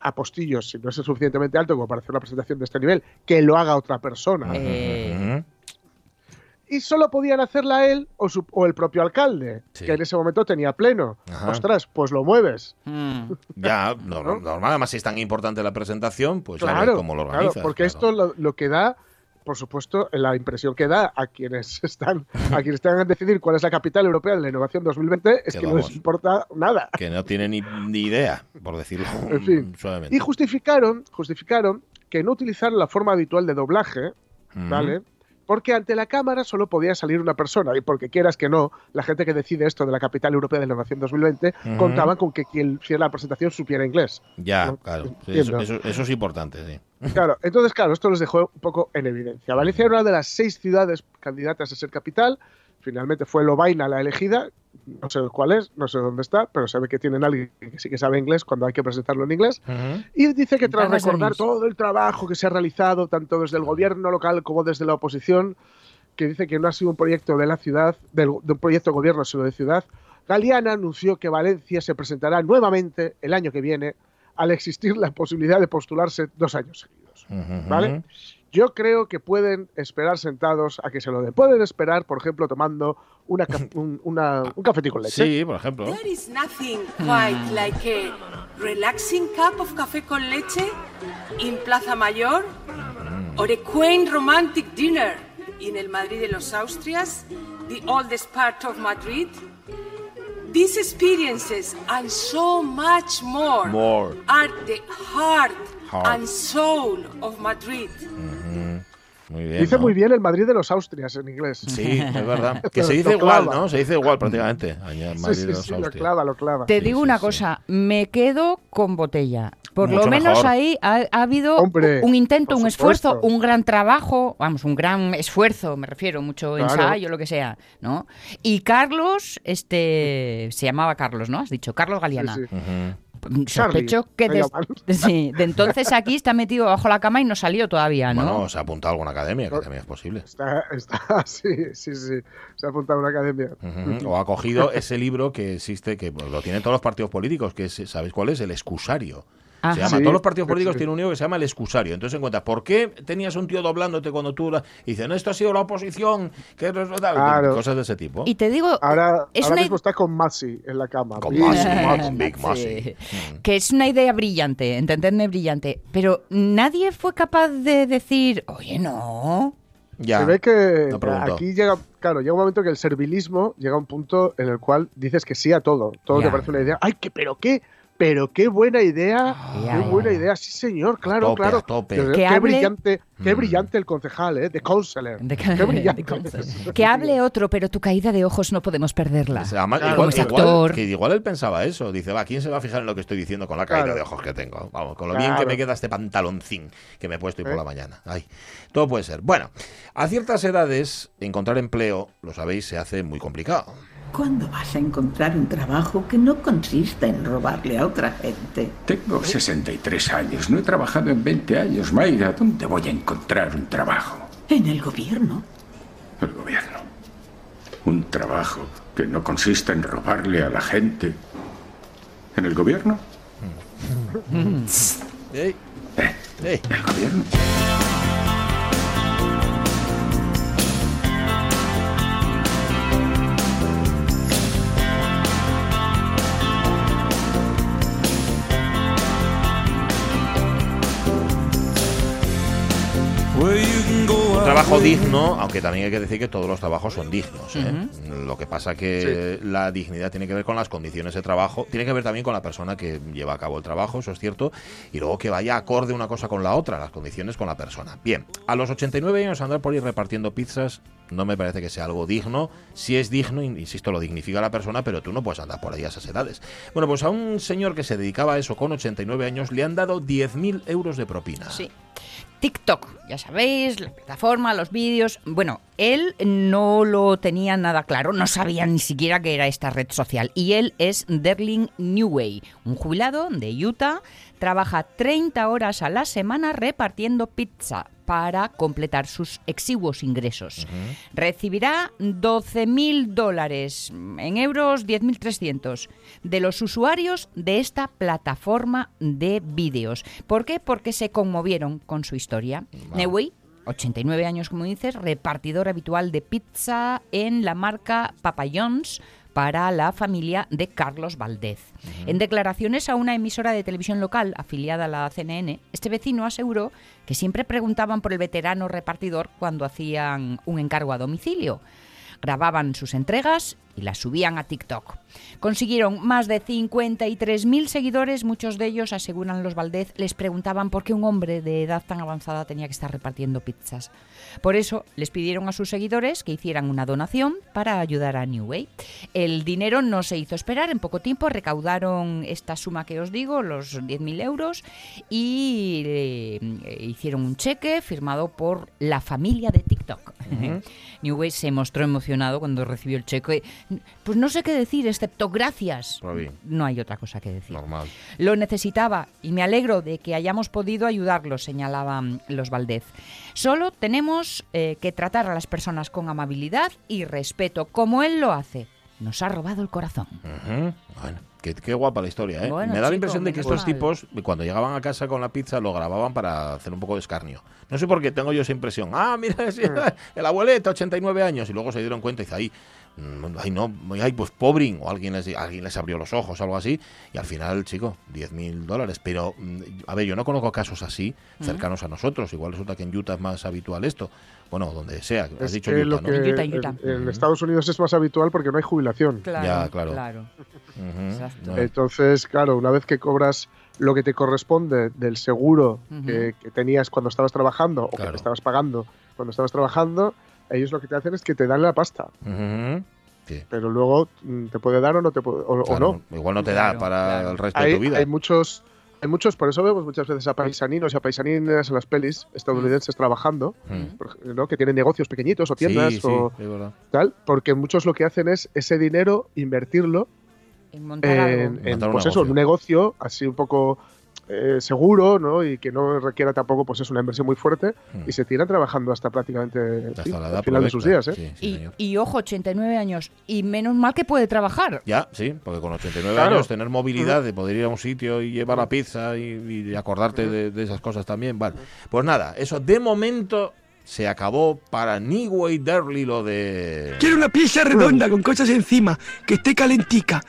apostillos, si no es lo suficientemente alto como para hacer una presentación de este nivel, que lo haga otra persona. Eh. Y solo podían hacerla él o, su- o el propio alcalde, Sí. que en ese momento tenía pleno. Ajá. Ostras, pues lo mueves. mm. Ya, no- ¿No? normal. Además, si es tan importante la presentación, pues ya ves claro, cómo lo claro, organizas. porque claro. esto lo, lo que da, por supuesto, la impresión que da a quienes están, a quienes tengan que decidir cuál es la capital europea de la innovación 2020 es Que que no les importa nada. Que no tiene ni, ni idea, por decirlo En fin. suavemente. Y justificaron, justificaron que no utilizaron la forma habitual de doblaje. ¿vale? Porque ante la cámara solo podía salir una persona y porque quieras que no, la gente que decide esto de la capital europea de la innovación 2020 Ujú. contaban con que quien hiciera la presentación supiera inglés. Ya, No, claro. Sí, eso, entiendo. eso- eso es importante, sí. Claro, entonces, claro, esto los dejó un poco en evidencia. Valencia era una de las seis ciudades candidatas a ser capital. Finalmente fue Lovaina la elegida. No sé cuál es, no sé dónde está, pero se ve que tienen alguien que sí que sabe inglés cuando hay que presentarlo en inglés. Y dice que tras recordar todo el trabajo que se ha realizado, tanto desde el gobierno local como desde la oposición, que dice que no ha sido un proyecto de la ciudad, del- de un proyecto de gobierno, sino de ciudad, Galeana anunció que Valencia se presentará nuevamente el año que viene al existir la posibilidad de postularse dos años seguidos. ¿Vale? Yo creo que pueden esperar sentados a que se lo den. Pueden esperar, por ejemplo, tomando una, un, una, un cafetín con leche. Sí, por ejemplo. There is nothing quite like a relaxing cup of café con leche in Plaza Mayor or a quaint romantic dinner in el Madrid de los Austrias, the oldest part of Madrid. These experiences and so much more, More. are the heart, Heart. and soul of Madrid. Muy bien. Dice ¿no? muy bien el Madrid de los Austrias en inglés. Sí, es verdad. Que se dice igual. ¿no? Se dice igual prácticamente. Allá en Sí, Madrid sí, de los sí, lo clava, lo clava. Te Sí, digo sí, una sí. cosa, me quedo con botella. Por Mucho lo menos mejor. ahí ha, ha habido Hombre, un intento, un esfuerzo, un gran trabajo, vamos, un gran esfuerzo, me refiero, mucho Claro. ensayo, lo que sea, ¿no? Y Carlos, este, se llamaba Carlos, ¿no? Has dicho, Carlos Galeana. Sí, sí. Sospecho Charlie, que de, llaman. sí, de entonces aquí está metido bajo la cama y no salió todavía, ¿no? Bueno, se ha apuntado a alguna academia, que también es posible. Está, está, sí, sí, sí. Se ha apuntado a una academia. O ha cogido ese libro que existe, que lo tienen todos los partidos políticos, que es, ¿sabéis cuál es? El excusario. Ajá. Se llama, Sí, todos los partidos políticos sí. tienen un libro que se llama el excusario. Entonces encuentras, ¿por qué tenías un tío doblándote cuando tú la... y dicen, esto ha sido la oposición? Que no es verdad"? Claro. Cosas de ese tipo. Y te digo, Ahora, es ahora una mismo está con Masi en la cama. Con. Masi, Masi, Big sí. Masi. Que es una idea brillante, entendedme brillante. Pero nadie fue capaz de decir, oye, no. Ya. Se ve que No aquí llega, claro, llega un momento que el servilismo llega a un punto en el cual dices que sí a todo. Todo Ya. te parece una idea. ¡Ay, qué, pero qué! Pero qué buena idea, Ya, qué buena idea, sí señor, claro, tope, claro. tope. Qué, Que qué hable- brillante, qué Mm. brillante el concejal, ¿eh? De counselor. De- qué brillante. de- que hable otro, pero tu caída de ojos no podemos perderla. O sea, además, Claro, igual, como es igual- actor. que igual él pensaba eso. Dice, va, ¿quién se va a fijar en lo que estoy diciendo con la caída Claro. de ojos que tengo? Vamos, con lo bien que me queda este pantaloncín que me he puesto hoy por ¿Eh? la mañana. Ay, todo puede ser. Bueno, a ciertas edades, encontrar empleo, lo sabéis, se hace muy complicado. ¿Cuándo vas a encontrar un trabajo que no consista en robarle a otra gente? Tengo 63 años, no he trabajado en 20 años. Mayra, ¿dónde voy a encontrar un trabajo? En el gobierno. El gobierno. Un trabajo que no consista en robarle a la gente. ¿En el gobierno? Ey, Eh. ¿El gobierno? Un trabajo digno, aunque también hay que decir que todos los trabajos son dignos. ¿eh? Lo que pasa que la dignidad tiene que ver con las condiciones de trabajo, tiene que ver también con la persona que lleva a cabo el trabajo, eso es cierto, y luego que vaya acorde una cosa con la otra, las condiciones con la persona. Bien, a los 89 años andar por ir repartiendo pizzas no me parece que sea algo digno. Si es digno, in- insisto, lo dignifica la persona, pero tú no puedes andar por ahí a esas edades. Bueno, pues a un señor que se dedicaba a eso con 89 años le han dado 10.000 euros de propina. Sí. TikTok, ya sabéis, la plataforma, los vídeos. Bueno, él no lo tenía nada claro, no sabía ni siquiera que era esta red social. Y él es Derling Newway, un jubilado de Utah. Trabaja 30 horas a la semana repartiendo pizza para completar sus exiguos ingresos. Recibirá 12.000 dólares, en euros 10.300, de los usuarios de esta plataforma de vídeos. ¿Por qué? Porque se conmovieron con su historia. Newey 89 años, como dices, repartidor habitual de pizza en la marca Papa John's para la familia de Carlos Valdez. En declaraciones a una emisora de televisión local afiliada a la CNN, este vecino aseguró que siempre preguntaban por el veterano repartidor cuando hacían un encargo a domicilio. Grababan sus entregas y las subían a TikTok. Consiguieron más de 53.000 seguidores, muchos de ellos, aseguran los Valdez, les preguntaban por qué un hombre de edad tan avanzada tenía que estar repartiendo pizzas. Por eso les pidieron a sus seguidores que hicieran una donación para ayudar a New Way. El dinero no se hizo esperar, en poco tiempo recaudaron esta suma que os digo, los 10.000 euros, y eh, hicieron un cheque firmado por la familia de TikTok. Newway se mostró emocionado cuando recibió el cheque. Pues no sé qué decir, excepto gracias. No hay otra cosa que decir. Normal. Lo necesitaba y me alegro de que hayamos podido ayudarlo, señalaban los Valdez. Solo tenemos eh, que tratar a las personas con amabilidad y respeto, como él lo hace. nos ha robado el corazón. Bueno, qué, qué guapa la historia, ¿eh? Bueno, Me da la impresión de que estos mal. tipos, cuando llegaban a casa con la pizza, lo grababan para hacer un poco de escarnio. No sé por qué tengo yo esa impresión. Ah, mira, el abueleta, 89 años. Y luego se dieron cuenta y dice, ahí, mm, ay, no, ay, pues pobrín. O alguien les, alguien les abrió los ojos, algo así. Y al final, chico, 10 mil dólares. Pero, mm, a ver, yo no conozco casos así cercanos a nosotros. Igual resulta que en Utah es más habitual esto. Bueno, donde sea. Has Es dicho que Utah, lo ¿no? que Utah, en Utah. en- en Estados Unidos es más habitual porque no hay jubilación. Claro, Ya, claro. Entonces, claro, una vez que cobras lo que te corresponde del seguro que, que tenías cuando estabas trabajando o que te estabas pagando cuando estabas trabajando, ellos lo que te hacen es que te dan la pasta. Sí. Pero luego mm, te puede dar o no te puede, o, no. Igual no te da Claro, para claro. el resto Hay, de tu vida. hay muchos, hay muchos, por eso vemos muchas veces a paisaninos y a paisaninas en las pelis estadounidenses trabajando, Mm. por ej- ¿no? que tienen negocios pequeñitos o tiendas sí, o tal, porque muchos lo que hacen es ese dinero invertirlo En montar algo. en, en, Montar un pues eso, en un negocio así un poco eh, seguro, ¿no? y que no requiera tampoco pues es una inversión muy fuerte Mm. y se tiran trabajando hasta prácticamente Hasta sí, la edad al final de sus días. ¿eh? Sí, sí, Y, señor. y ojo, 89 años. Y menos mal que puede trabajar. Ya, sí, porque con 89 Claro. años tener movilidad de poder ir a un sitio y llevar la pizza y, y acordarte de, de esas cosas también, vale. Pues nada, eso de momento se acabó para Neway Derly lo de... Quiero una pizza redonda con cosas encima, que esté calentica.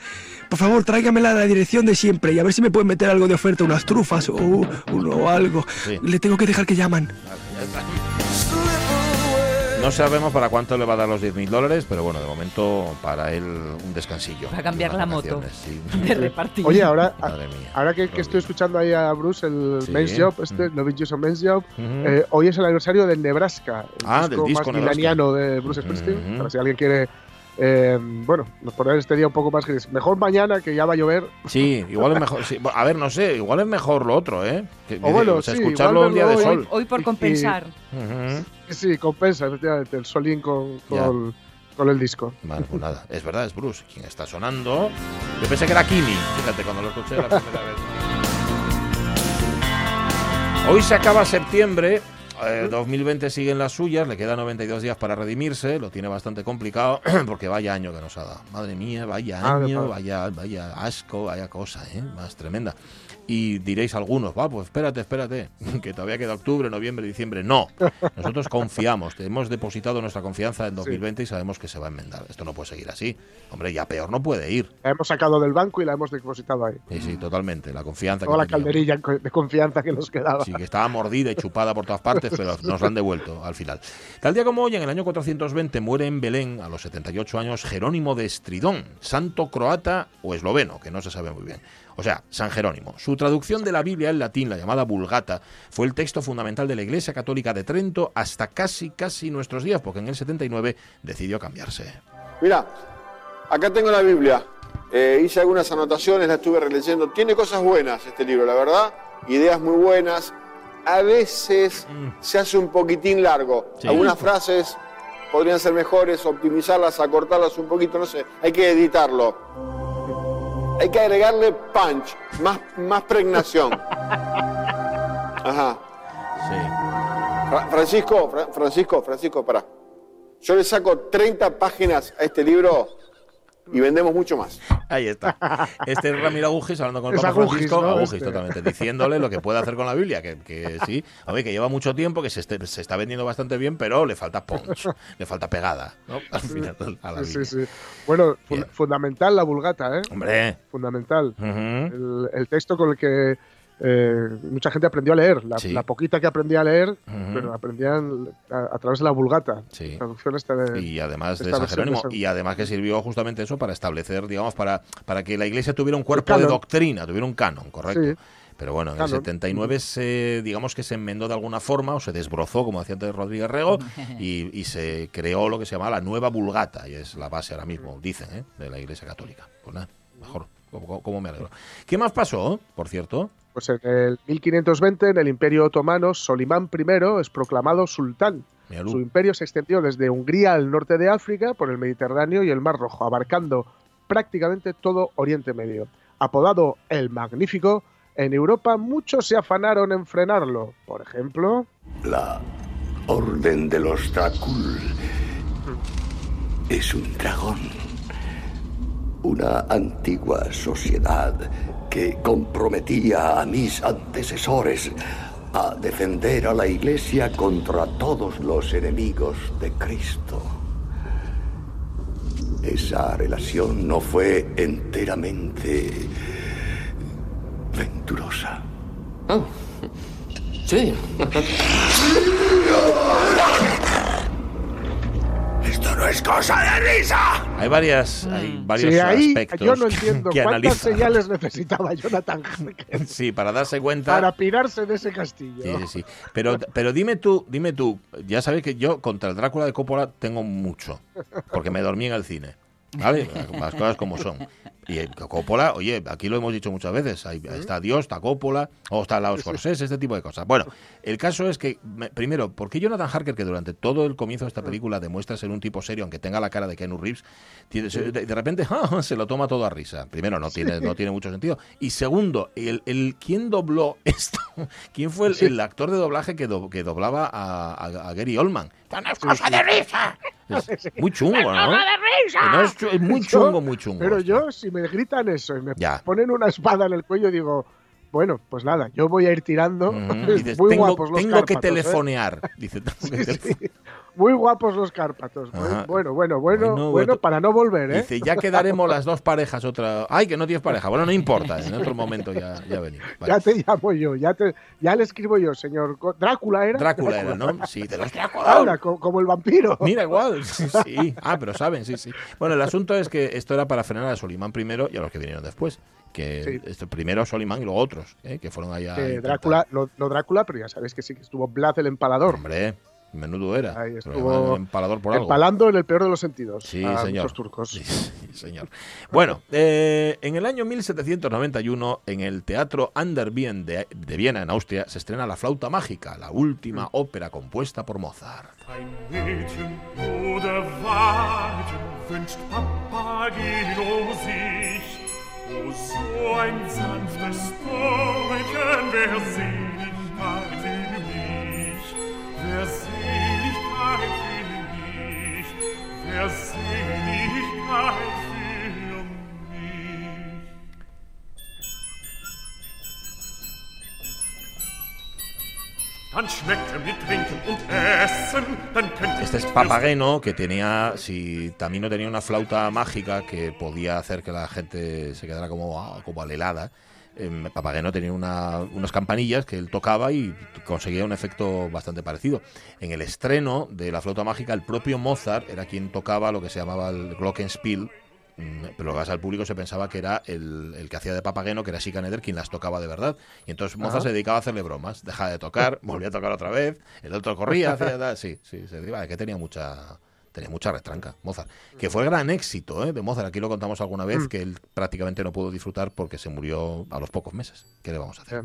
Por favor, tráigamela a la dirección de siempre y a ver si me pueden meter algo de oferta, unas trufas o, uno o algo. Sí. Le tengo que dejar que llaman. Ya está. No sabemos para cuánto le va a dar los 10.000 dólares, pero bueno, de momento para él un descansillo. Va a cambiar la moto. sí. De repartir. Oye, ahora, Madre mía. ahora que, que estoy escuchando ahí a Bruce, el Sí. Men's Job, este, Mm. So Men's Job, eh, hoy es el aniversario del Nebraska, el Ah, del disco disco más Nebraska. milaniano de Bruce Springsteen, para si alguien quiere, eh, bueno, nos poner este día un poco más gris. Mejor mañana, que ya va a llover, Sí, igual es mejor. sí. A ver, no sé, igual es mejor lo otro, ¿eh? Que- O bueno, o sea, sí, escucharlo un día de sol. Hoy por Y- compensar. Sí, sí, compensa, efectivamente, el solín con, con el disco. Vale, pues nada, es verdad, es Bruce quien está sonando. Yo pensé que era Kimi, fíjate, cuando lo escuché la primera vez. Hoy se acaba septiembre, eh, 2020 sigue en las suyas, le quedan 92 días para redimirse, lo tiene bastante complicado, porque vaya año que nos ha dado. Madre mía, vaya Ah, año, vaya, vaya asco, vaya cosa, ¿eh? más tremenda. Y diréis algunos, va, pues espérate, espérate, que todavía queda octubre, noviembre, diciembre. No, nosotros confiamos, hemos depositado nuestra confianza en 2020 y sabemos que se va a enmendar. Esto no puede seguir así. Hombre, ya peor no puede ir. La hemos sacado del banco y la hemos depositado ahí. Sí, sí, totalmente. La confianza Toda la que teníamos. calderilla de confianza que nos quedaba. Sí, que estaba mordida y chupada por todas partes, pero nos la han devuelto al final. Tal día como hoy, en el año 420, muere en Belén, a los 78 años, Jerónimo de Estridón, santo croata o esloveno, que no se sabe muy bien. O sea, San Jerónimo. Su traducción de la Biblia en latín, la llamada Vulgata, fue el texto fundamental de la Iglesia Católica de Trento hasta casi, casi nuestros días, porque en el 79 decidió cambiarse. Mira, acá tengo la Biblia. Eh, hice algunas anotaciones, la estuve releyendo. Tiene cosas buenas este libro, la verdad. Ideas muy buenas. A veces se hace un poquitín largo. Sí. Algunas frases podrían ser mejores, optimizarlas, acortarlas un poquito, no sé. Hay que editarlo. Hay que agregarle punch, más, más pregnación. Ajá. Sí. Fra- Francisco, Fra- Francisco, Francisco, pará. Yo le saco 30 páginas a este libro y vendemos mucho más. Ahí está. Este es Ramiro Agujis hablando con el Es Papa Agujis, Francisco. ¿no? Agujis, Este. totalmente. Diciéndole lo que puede hacer con la Biblia. Que, que sí, hombre, que lleva mucho tiempo, que se, este- se está vendiendo bastante bien, pero le falta punch, le falta pegada. ¿no? Al final, a la Sí, Biblia. sí, sí. Bueno, Bien. fundamental la vulgata, ¿eh? Hombre. Fundamental. El texto con el que eh, mucha gente aprendió a leer, la, Sí. la poquita que aprendía a leer, pero aprendían a, a través de la vulgata. Sí. Traducción esta de- Y además de San Jerónimo. de San- Y además que sirvió justamente eso para establecer, digamos, para, para que la iglesia tuviera un cuerpo de doctrina, tuviera un canon, correcto. Sí. Pero bueno, en Canon. el 79 se, digamos que se enmendó de alguna forma, o se desbrozó, como decía antes Rodríguez Rego, y, y se creó lo que se llama la nueva vulgata, y es la base ahora mismo, dicen, ¿eh? de la Iglesia Católica. Pues nada, mejor, como, como me alegro. ¿Qué más pasó, por cierto? Pues en el 1520, en el Imperio Otomano, Solimán I es proclamado sultán. Su imperio se extendió desde Hungría al norte de África, por el Mediterráneo y el Mar Rojo, abarcando prácticamente todo Oriente Medio. Apodado el Magnífico, en Europa muchos se afanaron en frenarlo. Por ejemplo, La Orden de los Drácul es un dragón una antigua sociedad que comprometía a mis antecesores a defender a la Iglesia contra todos los enemigos de Cristo. Esa relación no fue enteramente venturosa. Oh, sí. Esto no es cosa de risa. Hay varias, hay varios Sí, ahí aspectos yo no entiendo que cuántas señales necesitaba Jonathan Harker Sí, para darse cuenta. para pirarse de ese castillo. Sí, sí, sí. Pero, pero dime tú, dime tú, ya sabes que yo contra el Drácula de Coppola tengo mucho, porque me dormí en el cine. ¿Vale? Las cosas como son. Y el Coppola, oye, aquí lo hemos dicho muchas veces, ahí está Dios, está Coppola, o está Laos Scorsese, este tipo de cosas. Bueno, el caso es que, me- primero, ¿por qué Jonathan Harker, que durante todo el comienzo de esta película demuestra ser un tipo serio, aunque tenga la cara de Keanu Reeves, de, repente ¡ah! se lo toma todo a risa? Primero, no tiene, no tiene mucho sentido. Y segundo, el, el ¿quién dobló esto? ¿Quién fue el, el actor de doblaje que, do- que doblaba a, a- a Gary Oldman? ¡Esto no es cosa de risa! Es muy chungo, ¿no? Es, muy chungo, muy chungo. Pero yo, si me gritan eso y me Ya. ponen una espada en el cuello, digo, bueno, pues nada, yo voy a ir tirando. Ujú. Dices, Muy tengo, guapos los tengo que ¿eh? telefonear. Dice, tengo que telefo- Muy guapos los Cárpatos. Ajá. Bueno, bueno, bueno, Bueno, para no volver, ¿eh? Dice, ya quedaremos las dos parejas otra. Ay, que no tienes pareja. Bueno, no importa, en otro momento ya, ya venimos. Vale. Ya te llamo yo, ya, te, ya le escribo yo, señor. Drácula era. Drácula era, ¿no? Sí, de los Anda, co- como el vampiro. Mira, igual. Sí, sí. Ah, pero saben, sí, sí. Bueno, el asunto es que esto era para frenar a Solimán primero y a los que vinieron después. Que Sí. esto, primero Solimán y luego otros, ¿eh? que fueron allá. intentar- Drácula, no, no Drácula, pero ya sabéis que sí que estuvo Vlad el empalador. Hombre, menudo era. Ahí estuvo empalador por algo. empalando en el peor de los sentidos. Sí, a señor. muchos turcos. Sí, sí, señor. Bueno, eh, en el año 1791, en el Teatro Ander Wien de, de Viena, en Austria, se estrena La Flauta Mágica, la última ópera compuesta por Mozart. Este es Papageno, que tenía, si también no tenía una flauta mágica que podía hacer que la gente se quedara como, ah, como alelada. Papageno tenía una- unas campanillas que él tocaba y conseguía un efecto bastante parecido. En el estreno de la flauta mágica, el propio Mozart era quien tocaba lo que se llamaba el Glockenspiel, mm, pero lo que pasa al público se pensaba que era el, el que hacía de Papageno, que era Schikaneder, quien las tocaba de verdad. Y entonces Mozart Ajá. se dedicaba a hacerle bromas. Dejaba de tocar, volvía a tocar otra vez, el otro corría, hacía sí, sí, se que tenía mucha tenía mucha retranca, Mozart. Que fue el gran éxito ¿eh? de Mozart, aquí lo contamos alguna vez, Mm. que él prácticamente no pudo disfrutar porque se murió a los pocos meses. ¿Qué le vamos a hacer?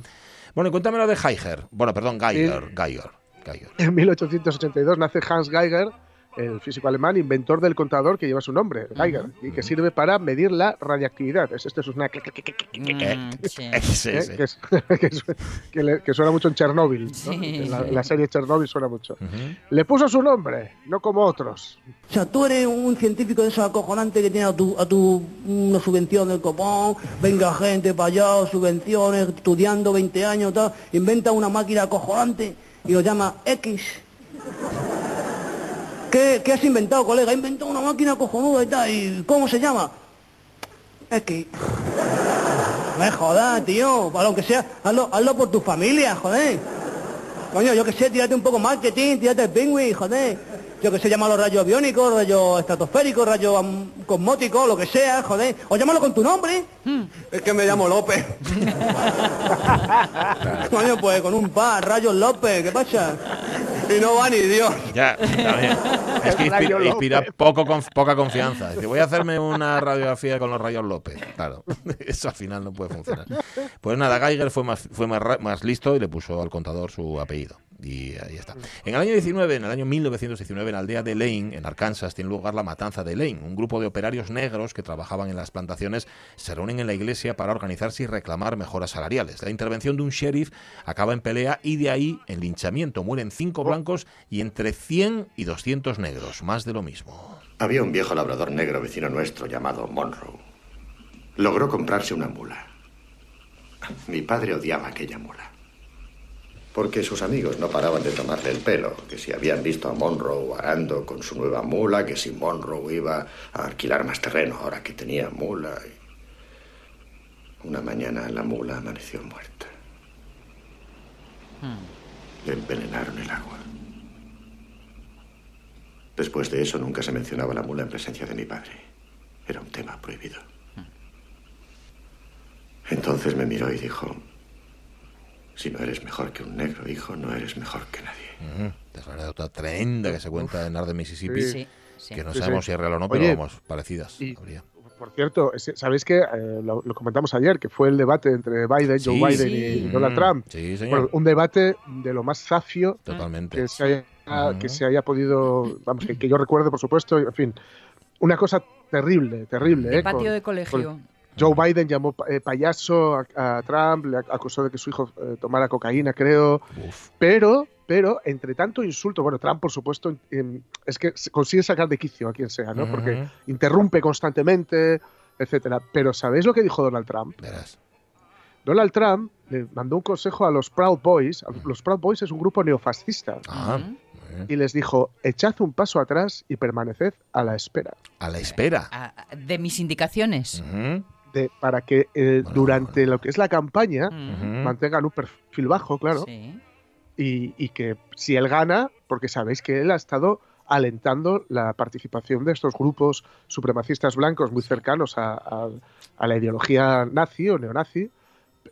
Bueno, y cuéntamelo de Geiger. Bueno, perdón, Geiger, Geiger, Geiger. En 1882 nace Hans Geiger, el físico alemán, inventor del contador que lleva su nombre, Geiger, y que sirve para medir la radiactividad. Es, este es una que, suena mucho en Chernóbil. ¿no? Sí, en, la, sí. en la serie Chernóbil suena mucho. Le puso su nombre, no como otros. O sea, tú eres un científico de esos acojonantes que tiene a tu, a tu una subvención del copón, venga gente para allá, subvenciones, estudiando 20 años, tal, inventa una máquina acojonante y lo llama X. ¿Qué, qué has inventado, colega? He inventado una máquina cojonuda y tal, ¿y cómo se llama? X. Me jodas, tío, para lo que sea, hazlo, hazlo por tu familia, joder. Coño, yo que sé, tírate un poco marketing, tírate el pingüi, joder. Yo que sé, llámalo rayos aviónicos, rayos estratosféricos, rayos am- cosmóticos, lo que sea, joder. O llámalo con tu nombre. Es que me llamo López. Coño, pues con un par, rayos López, ¿qué pasa? Y no va ni Dios. Ya, también. Es que inspira, poco conf- poca confianza. Dice, voy a hacerme una radiografía con los rayos López. Claro, eso al final no puede funcionar. Pues nada, Geiger fue más, fue más, más listo y le puso al contador su apellido. Y ahí está. En el año 19, en el año 1919, en la aldea de Lane, en Arkansas, tiene lugar la matanza de Lane. Un grupo de operarios negros que trabajaban en las plantaciones se reúnen en la iglesia para organizarse y reclamar mejoras salariales. La intervención de un sheriff acaba en pelea y de ahí en linchamiento. Mueren cinco blancos y entre 100 y 200 negros. Más de lo mismo. Había un viejo labrador negro vecino nuestro llamado Monroe. logró comprarse una mula. Mi padre odiaba aquella mula. Porque sus amigos no paraban de tomarle el pelo, que si habían visto a Monroe arando con su nueva mula, que si Monroe iba a alquilar más terreno ahora que tenía mula. Una mañana la mula amaneció muerta. Le envenenaron el agua. Después de eso nunca se mencionaba la mula en presencia de mi padre. Era un tema prohibido. Entonces me miró y dijo, si no eres mejor que un negro, hijo, no eres mejor que nadie. Es una anécdota tremenda que se cuenta en Art de Mississippi, Sí. Sí, que no Sí, sabemos sí. si es real o no, Oye, pero vamos, parecidas. y- habría. Por cierto, sabéis que eh, lo, lo comentamos ayer, que fue el debate entre Biden, Sí, Joe Biden sí. y Donald Trump. sí, señor. Bueno, un debate de lo más zafio Totalmente. que se haya, Ujú. que se haya podido, vamos, que, que yo recuerde, por supuesto, en fin, una cosa terrible, terrible. De ¿eh? patio Con- de colegio. con- Joe Biden llamó eh, payaso a, a Trump, le acusó de que su hijo eh, tomara cocaína, creo. Pero, pero, entre tanto insulto, bueno, Trump, por supuesto, es que consigue sacar de quicio a quien sea, ¿no? Porque interrumpe constantemente, etcétera. Pero ¿sabéis lo que dijo Donald Trump? Donald Trump le mandó un consejo a los Proud Boys. Los Proud Boys es un grupo neofascista. Ah, Y les dijo, echad un paso atrás y permaneced a la espera. A la espera. De mis indicaciones. De, para que eh, durante lo que es la campaña mantengan un perfil bajo, claro. Sí. Y, y que si él gana, porque sabéis que él ha estado alentando la participación de estos grupos supremacistas blancos muy cercanos a, a- a la ideología nazi o neonazi,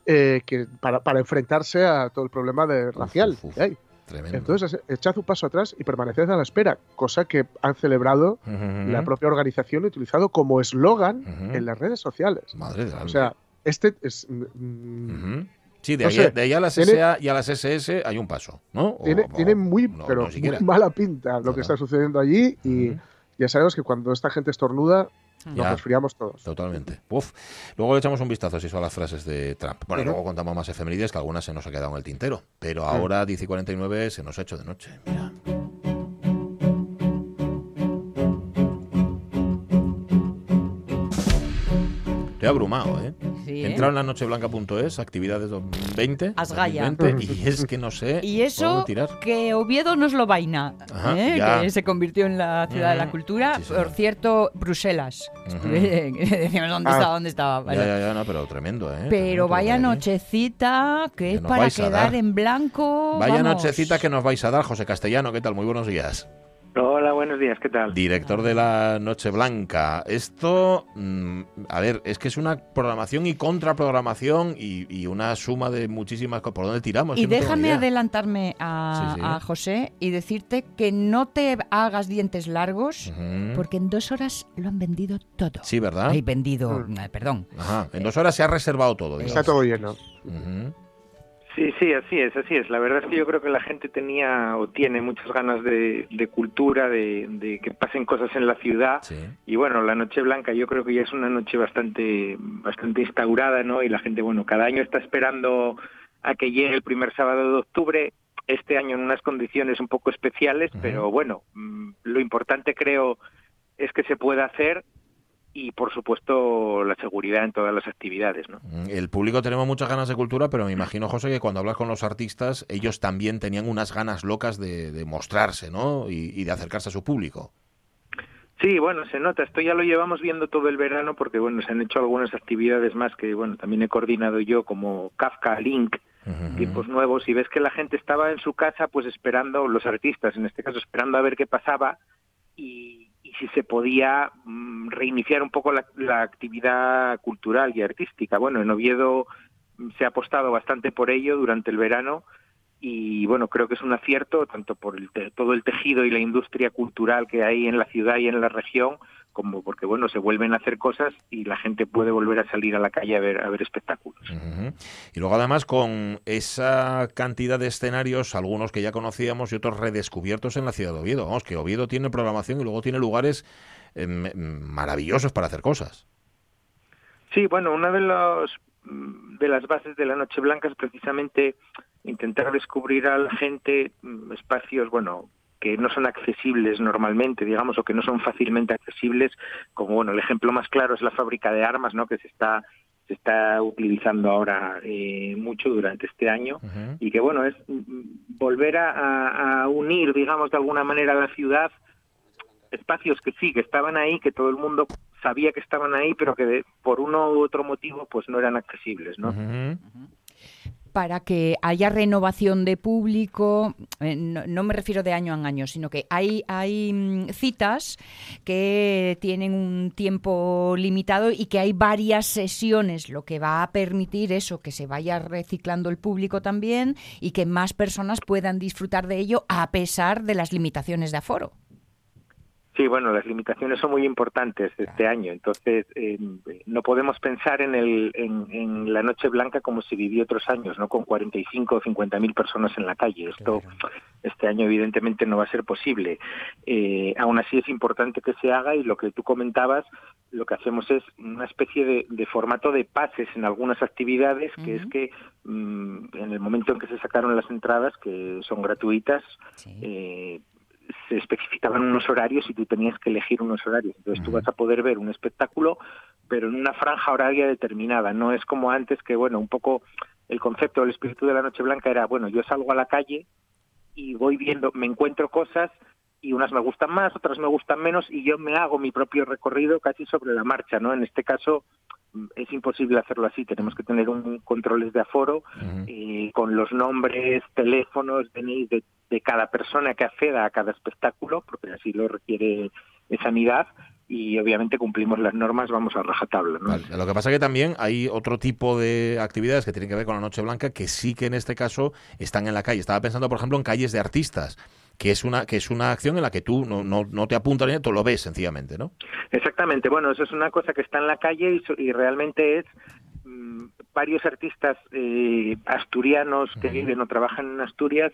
eh, que para, para enfrentarse a todo el problema de racial que hay. Tremendo. Entonces, echad un paso atrás y permaneced a la espera, cosa que han celebrado Ujú. la propia organización y utilizado como eslogan Ujú. en las redes sociales. Madre de O sea, este es... mm, Ujú. Sí, de, no ahí, sé, de ahí a las tiene- SA y a las SS hay un paso, ¿no? Tiene, o- tiene muy, no, pero no muy mala pinta lo que está sucediendo allí y ya sabemos que cuando esta gente estornuda nos resfriamos todos. Totalmente. Uf. Luego le echamos un vistazo si son las frases de Trump. Bueno, y luego contamos más efemérides que algunas se nos ha quedado en el tintero. Pero ahora, 10 y 49, se nos ha hecho de noche. Mira. Estoy abrumado, ¿eh? Sí, He ¿eh? entrado en la nocheblanca.es, actividades 2020. Asgaya. 2020, y es que no sé Y eso tirar. que Oviedo nos lo vaina, Ajá, ¿eh? que se convirtió en la ciudad de la Ujú. cultura. Sí. Por cierto, Bruselas. Decíamos dónde Ah. estaba, dónde estaba. Ya, Vale. ya, ya, no, pero tremendo, ¿eh? Pero Tremendo vaya ahí. nochecita que es para quedar dar. en blanco. Vaya vamos. nochecita que nos vais a dar, José Castellano. ¿Qué tal? Muy buenos días. Hola, buenos días, ¿qué tal? Director de la Noche Blanca. Esto, mm, a ver, es que es una programación y contraprogramación y, y una suma de muchísimas cosas. ¿Por dónde tiramos? Y déjame adelantarme a, Sí, sí. a José y decirte que no te hagas dientes largos porque en dos horas lo han vendido todo. Sí, ¿verdad? Ay, vendido, eh, perdón. Ajá. En dos horas se ha reservado todo. digamos. Está todo lleno. Sí, sí, así es, así es. La verdad es que yo creo que la gente tenía o tiene muchas ganas de, de cultura, de, de que pasen cosas en la ciudad. Y bueno, la Noche Blanca yo creo que ya es una noche bastante, bastante instaurada, ¿no? Y la gente, bueno, cada año está esperando a que llegue el primer sábado de octubre. Este año en unas condiciones un poco especiales, pero bueno, mm, lo importante creo es que se pueda hacer y por supuesto la seguridad en todas las actividades, ¿no? Mm, El público tenemos muchas ganas de cultura, pero me imagino, José, que cuando hablas con los artistas, ellos también tenían unas ganas locas de, de mostrarse, ¿no? Y, y de acercarse a su público. Sí, bueno, se nota. Esto ya lo llevamos viendo todo el verano porque, bueno, se han hecho algunas actividades más que, bueno, también he coordinado yo como Kafka Link, tipos nuevos, y ves que la gente estaba en su casa pues esperando, los artistas en este caso, esperando a ver qué pasaba y, si se podía mm, reiniciar un poco la, la actividad cultural y artística. Bueno, en Oviedo mm, se ha apostado bastante por ello durante el verano y bueno, creo que es un acierto tanto por el te- todo el tejido y la industria cultural que hay en la ciudad y en la región, como porque bueno, se vuelven a hacer cosas y la gente puede volver a salir a la calle a ver a ver espectáculos. Y luego además con esa cantidad de escenarios, algunos que ya conocíamos y otros redescubiertos en la ciudad de Oviedo. Vamos, que Oviedo tiene programación y luego tiene lugares em, em, maravillosos para hacer cosas. Sí, bueno, una de los de las bases de la Noche Blanca es precisamente intentar descubrir a la gente mm, espacios, bueno, que no son accesibles normalmente, digamos, o que no son fácilmente accesibles, como bueno, el ejemplo más claro es la fábrica de armas, ¿no? Que se está se está utilizando ahora eh, mucho durante este año y que bueno es mm, volver a, a, unir digamos de alguna manera la ciudad espacios que sí que estaban ahí que todo el mundo sabía que estaban ahí pero que de, por uno u otro motivo pues no eran accesibles no para que haya renovación de público, eh, no, me refiero de año en año, sino que hay, hay mm, citas que tienen un tiempo limitado y que hay varias sesiones, lo que va a permitir eso, que se vaya reciclando el público también y que más personas puedan disfrutar de ello a pesar de las limitaciones de aforo. Sí, bueno, las limitaciones son muy importantes este año, entonces eh, no podemos pensar en, el, en, la Noche Blanca como se vivió otros años, no con 45 o 50 mil personas en la calle. Esto este año evidentemente no va a ser posible. Eh, aún así es importante que se haga y lo que tú comentabas, lo que hacemos es una especie de, formato de pases en algunas actividades, que es que mm, en el momento en que se sacaron las entradas, que son gratuitas, eh, se especificaban unos horarios y tú tenías que elegir unos horarios. Entonces tú vas a poder ver un espectáculo, pero en una franja horaria determinada. No es como antes que, bueno, un poco el concepto del espíritu de la Noche Blanca era, bueno, yo salgo a la calle y voy viendo, me encuentro cosas y unas me gustan más, otras me gustan menos y yo me hago mi propio recorrido casi sobre la marcha, ¿no? En este caso es imposible hacerlo así, tenemos que tener un controles de aforo eh, con los nombres, teléfonos, DNI de, de, cada persona que acceda a cada espectáculo, porque así lo requiere sanidad y obviamente cumplimos las normas, vamos a rajatabla. ¿no? Lo que pasa es que también hay otro tipo de actividades que tienen que ver con la Noche Blanca que sí que en este caso están en la calle. Estaba pensando, por ejemplo, en calles de artistas que es una que es una acción en la que tú no, no, no te apuntas ni tú lo ves sencillamente, ¿no? Exactamente. Bueno, eso es una cosa que está en la calle y, y realmente es mm, varios artistas eh, asturianos que viven o trabajan en Asturias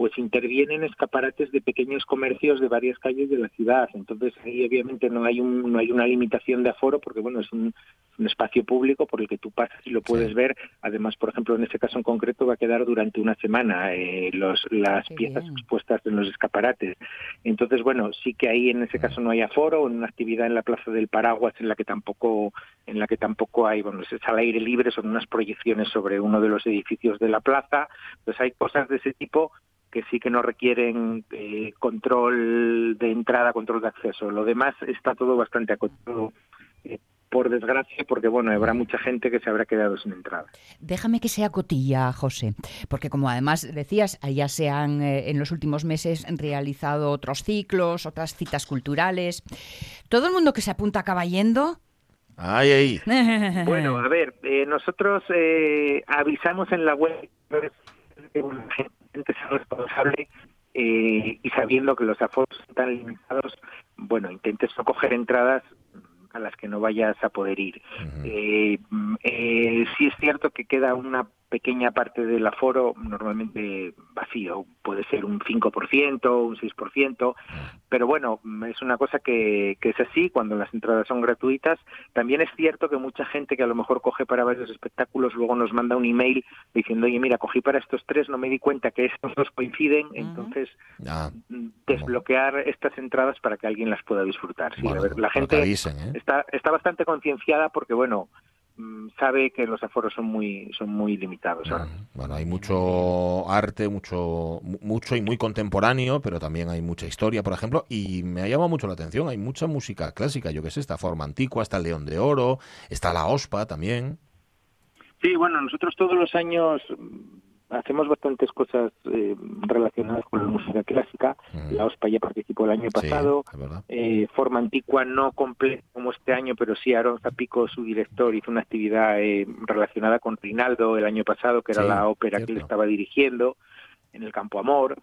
pues intervienen escaparates de pequeños comercios de varias calles de la ciudad. Entonces ahí obviamente no hay un, no hay una limitación de aforo porque bueno es un, espacio público por el que tú pasas y lo puedes ver. Además, por ejemplo, en este caso en concreto va a quedar durante una semana eh, los, las piezas expuestas en los escaparates. Entonces bueno sí que ahí en ese caso no hay aforo. En una actividad en la Plaza del Paraguas en la que tampoco en la que tampoco hay bueno es al aire libre son unas proyecciones sobre uno de los edificios de la plaza. Entonces hay cosas de ese tipo que sí que no requieren eh, control de entrada, control de acceso. Lo demás está todo bastante acotado. Eh, por desgracia, porque bueno, habrá mucha gente que se habrá quedado sin entrada. Déjame que sea cotilla, José, porque como además decías, ya se han eh, en los últimos meses realizado otros ciclos, otras citas culturales. ¿Todo el mundo que se apunta acaba yendo? Ay, ay. bueno, a ver, nosotros avisamos en la web que la gente ser responsable eh, y sabiendo que los aforos están limitados, bueno, intentes no coger entradas a las que no vayas a poder ir. eh, eh, sí es cierto que queda una pequeña parte del aforo normalmente vacío, puede ser un 5%, un 6%, pero bueno, es una cosa que, que, es así cuando las entradas son gratuitas. También es cierto que mucha gente que a lo mejor coge para varios espectáculos luego nos manda un email diciendo, oye, mira, cogí para estos tres, no me di cuenta que estos dos coinciden, entonces ah, desbloquear estas entradas para que alguien las pueda disfrutar. Sí, la gente ¿eh? está, está bastante concienciada porque, bueno, sabe que los aforos son muy son muy limitados. Bueno, hay mucho arte, mucho mucho y muy contemporáneo, pero también hay mucha historia, por ejemplo, y me ha llamado mucho la atención, hay mucha música clásica, yo que sé, esta forma antigua, está el León de Oro, está la OSPA también. Sí, bueno, nosotros todos los años hacemos bastantes cosas eh, relacionadas con la música clásica. Mm. La OSPA ya participó el año pasado. eh, forma Antigua no completa como este año, pero sí Aaron Zapico, su director, hizo una actividad eh, relacionada con Rinaldo el año pasado, que era la ópera que él estaba dirigiendo en el Campo Amor.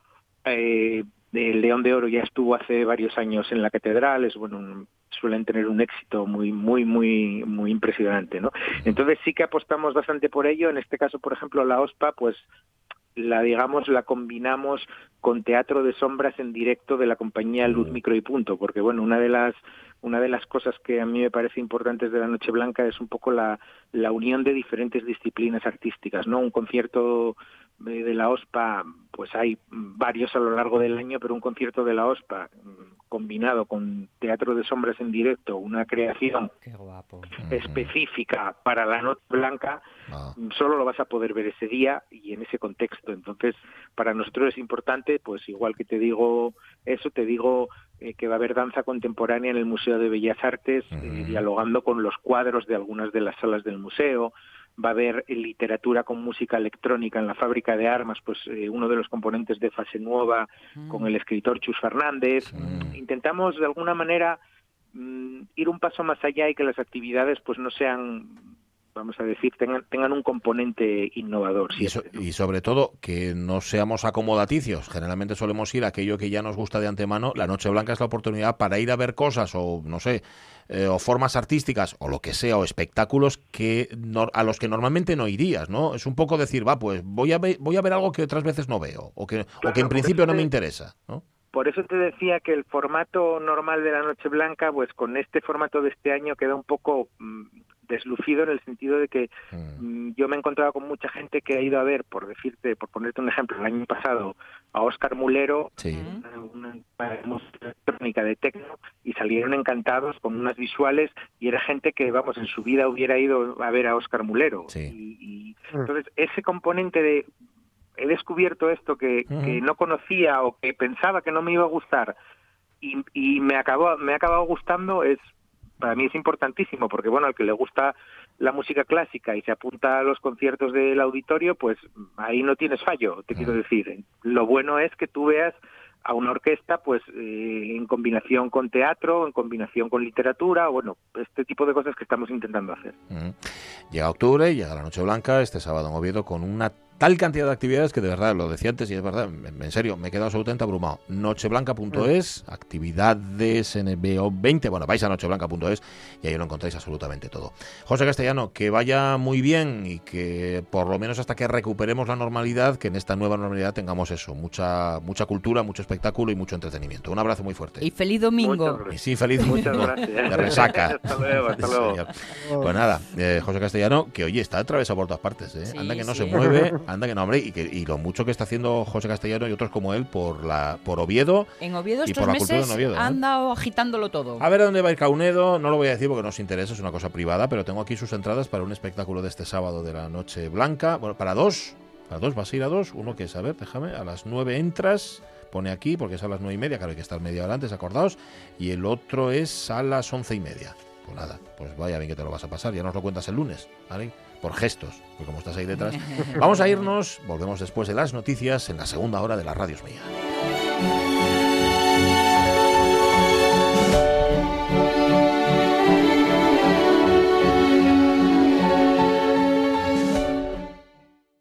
Eh, el León de Oro ya estuvo hace varios años en la catedral, es bueno, suelen tener un éxito muy muy muy muy impresionante no entonces sí que apostamos bastante por ello. En este caso por ejemplo la OSPA pues la digamos la combinamos con teatro de sombras en directo de la compañía Luz Micro y Punto porque bueno una de las una de las cosas que a mí me parece importantes de la Noche Blanca es un poco la, la unión de diferentes disciplinas artísticas, ¿no? Un concierto de la OSPA, pues hay varios a lo largo del año, pero un concierto de la OSPA combinado con Teatro de Sombras en directo, una creación específica para la Noche Blanca, Ah. solo lo vas a poder ver ese día y en ese contexto. Entonces, para nosotros es importante, pues igual que te digo eso, te digo eh, que va a haber danza contemporánea en el Museo de Bellas Artes, eh, dialogando con los cuadros de algunas de las salas del museo. Va a haber eh, literatura con música electrónica en la fábrica de armas, pues eh, uno de los componentes de Fase Nueva con el escritor Chus Fernández. Intentamos de alguna manera mm, ir un paso más allá y que las actividades pues no sean vamos a decir, tengan, tengan un componente innovador. Y, so- y sobre todo que no seamos acomodaticios. Generalmente solemos ir a aquello que ya nos gusta de antemano. La Noche Blanca es la oportunidad para ir a ver cosas o, no sé, eh, o formas artísticas o lo que sea, o espectáculos que a los que normalmente no irías, ¿no? Es un poco decir, va, pues voy a, ve- voy a ver algo que otras veces no veo o que, o que en principio no me te- interesa, ¿no? Por eso te decía que el formato normal de la Noche Blanca, pues con este formato de este año queda un poco mm, deslucido en el sentido de que mm, yo me he encontrado con mucha gente que ha ido a ver, por decirte, por ponerte un ejemplo, el año pasado a Óscar Mulero, una, electrónica de techno, y salieron encantados con unas visuales y era gente que, vamos, en su vida hubiera ido a ver a Óscar Mulero. Y, y entonces ese componente de he descubierto esto que, que no conocía o que pensaba que no me iba a gustar y, y me acabó me ha acabado gustando es para mí es importantísimo porque bueno al que le gusta la música clásica y se apunta a los conciertos del auditorio pues ahí no tienes fallo te quiero decir. Lo bueno es que tú veas a una orquesta pues eh, en combinación con teatro en combinación con literatura bueno este tipo de cosas que estamos intentando hacer. Llega octubre, llega la Noche Blanca, este sábado en Oviedo, con una tal cantidad de actividades que de verdad, lo decía antes y es verdad, en en serio, me he quedado absolutamente abrumado. Nocheblanca.es, actividades NBO 20, bueno, vais a nocheblanca.es y ahí lo encontráis absolutamente todo. José Castellano, que vaya muy bien y que por lo menos hasta que recuperemos la normalidad, que en esta nueva normalidad tengamos eso, mucha, mucha cultura, mucho espectáculo y mucho entretenimiento. Un abrazo muy fuerte. Y feliz domingo. Y sí, feliz Muchas domingo. gracias. De resaca. Hasta luego, hasta luego. Pues nada, eh, José Castellano, que oye, está atravesado por todas partes, ¿eh? Sí, anda que no sí. se mueve, anda que no, hombre, y, que, y lo mucho que está haciendo José Castellano y otros como él por la por Oviedo En Oviedo y estos por la cultura meses en Oviedo. ¿eh? ha andado agitándolo todo. A ver a dónde va a ir Caunedo, no lo voy a decir porque no os interesa, es una cosa privada, pero tengo aquí sus entradas para un espectáculo de este sábado de la Noche Blanca. Bueno, para dos, para dos, vas a ir a dos. Uno que es, a ver, déjame, a las nueve entras, pone aquí, porque es a las nueve y media, claro, hay que estar media hora antes, acordaos. Y el otro es a las once y media. Pues nada, pues vaya bien que te lo vas a pasar, ya nos lo cuentas el lunes, ¿vale? Por gestos, porque como estás ahí detrás. Vamos a irnos, volvemos después de las noticias en la segunda hora de la Radios Mía.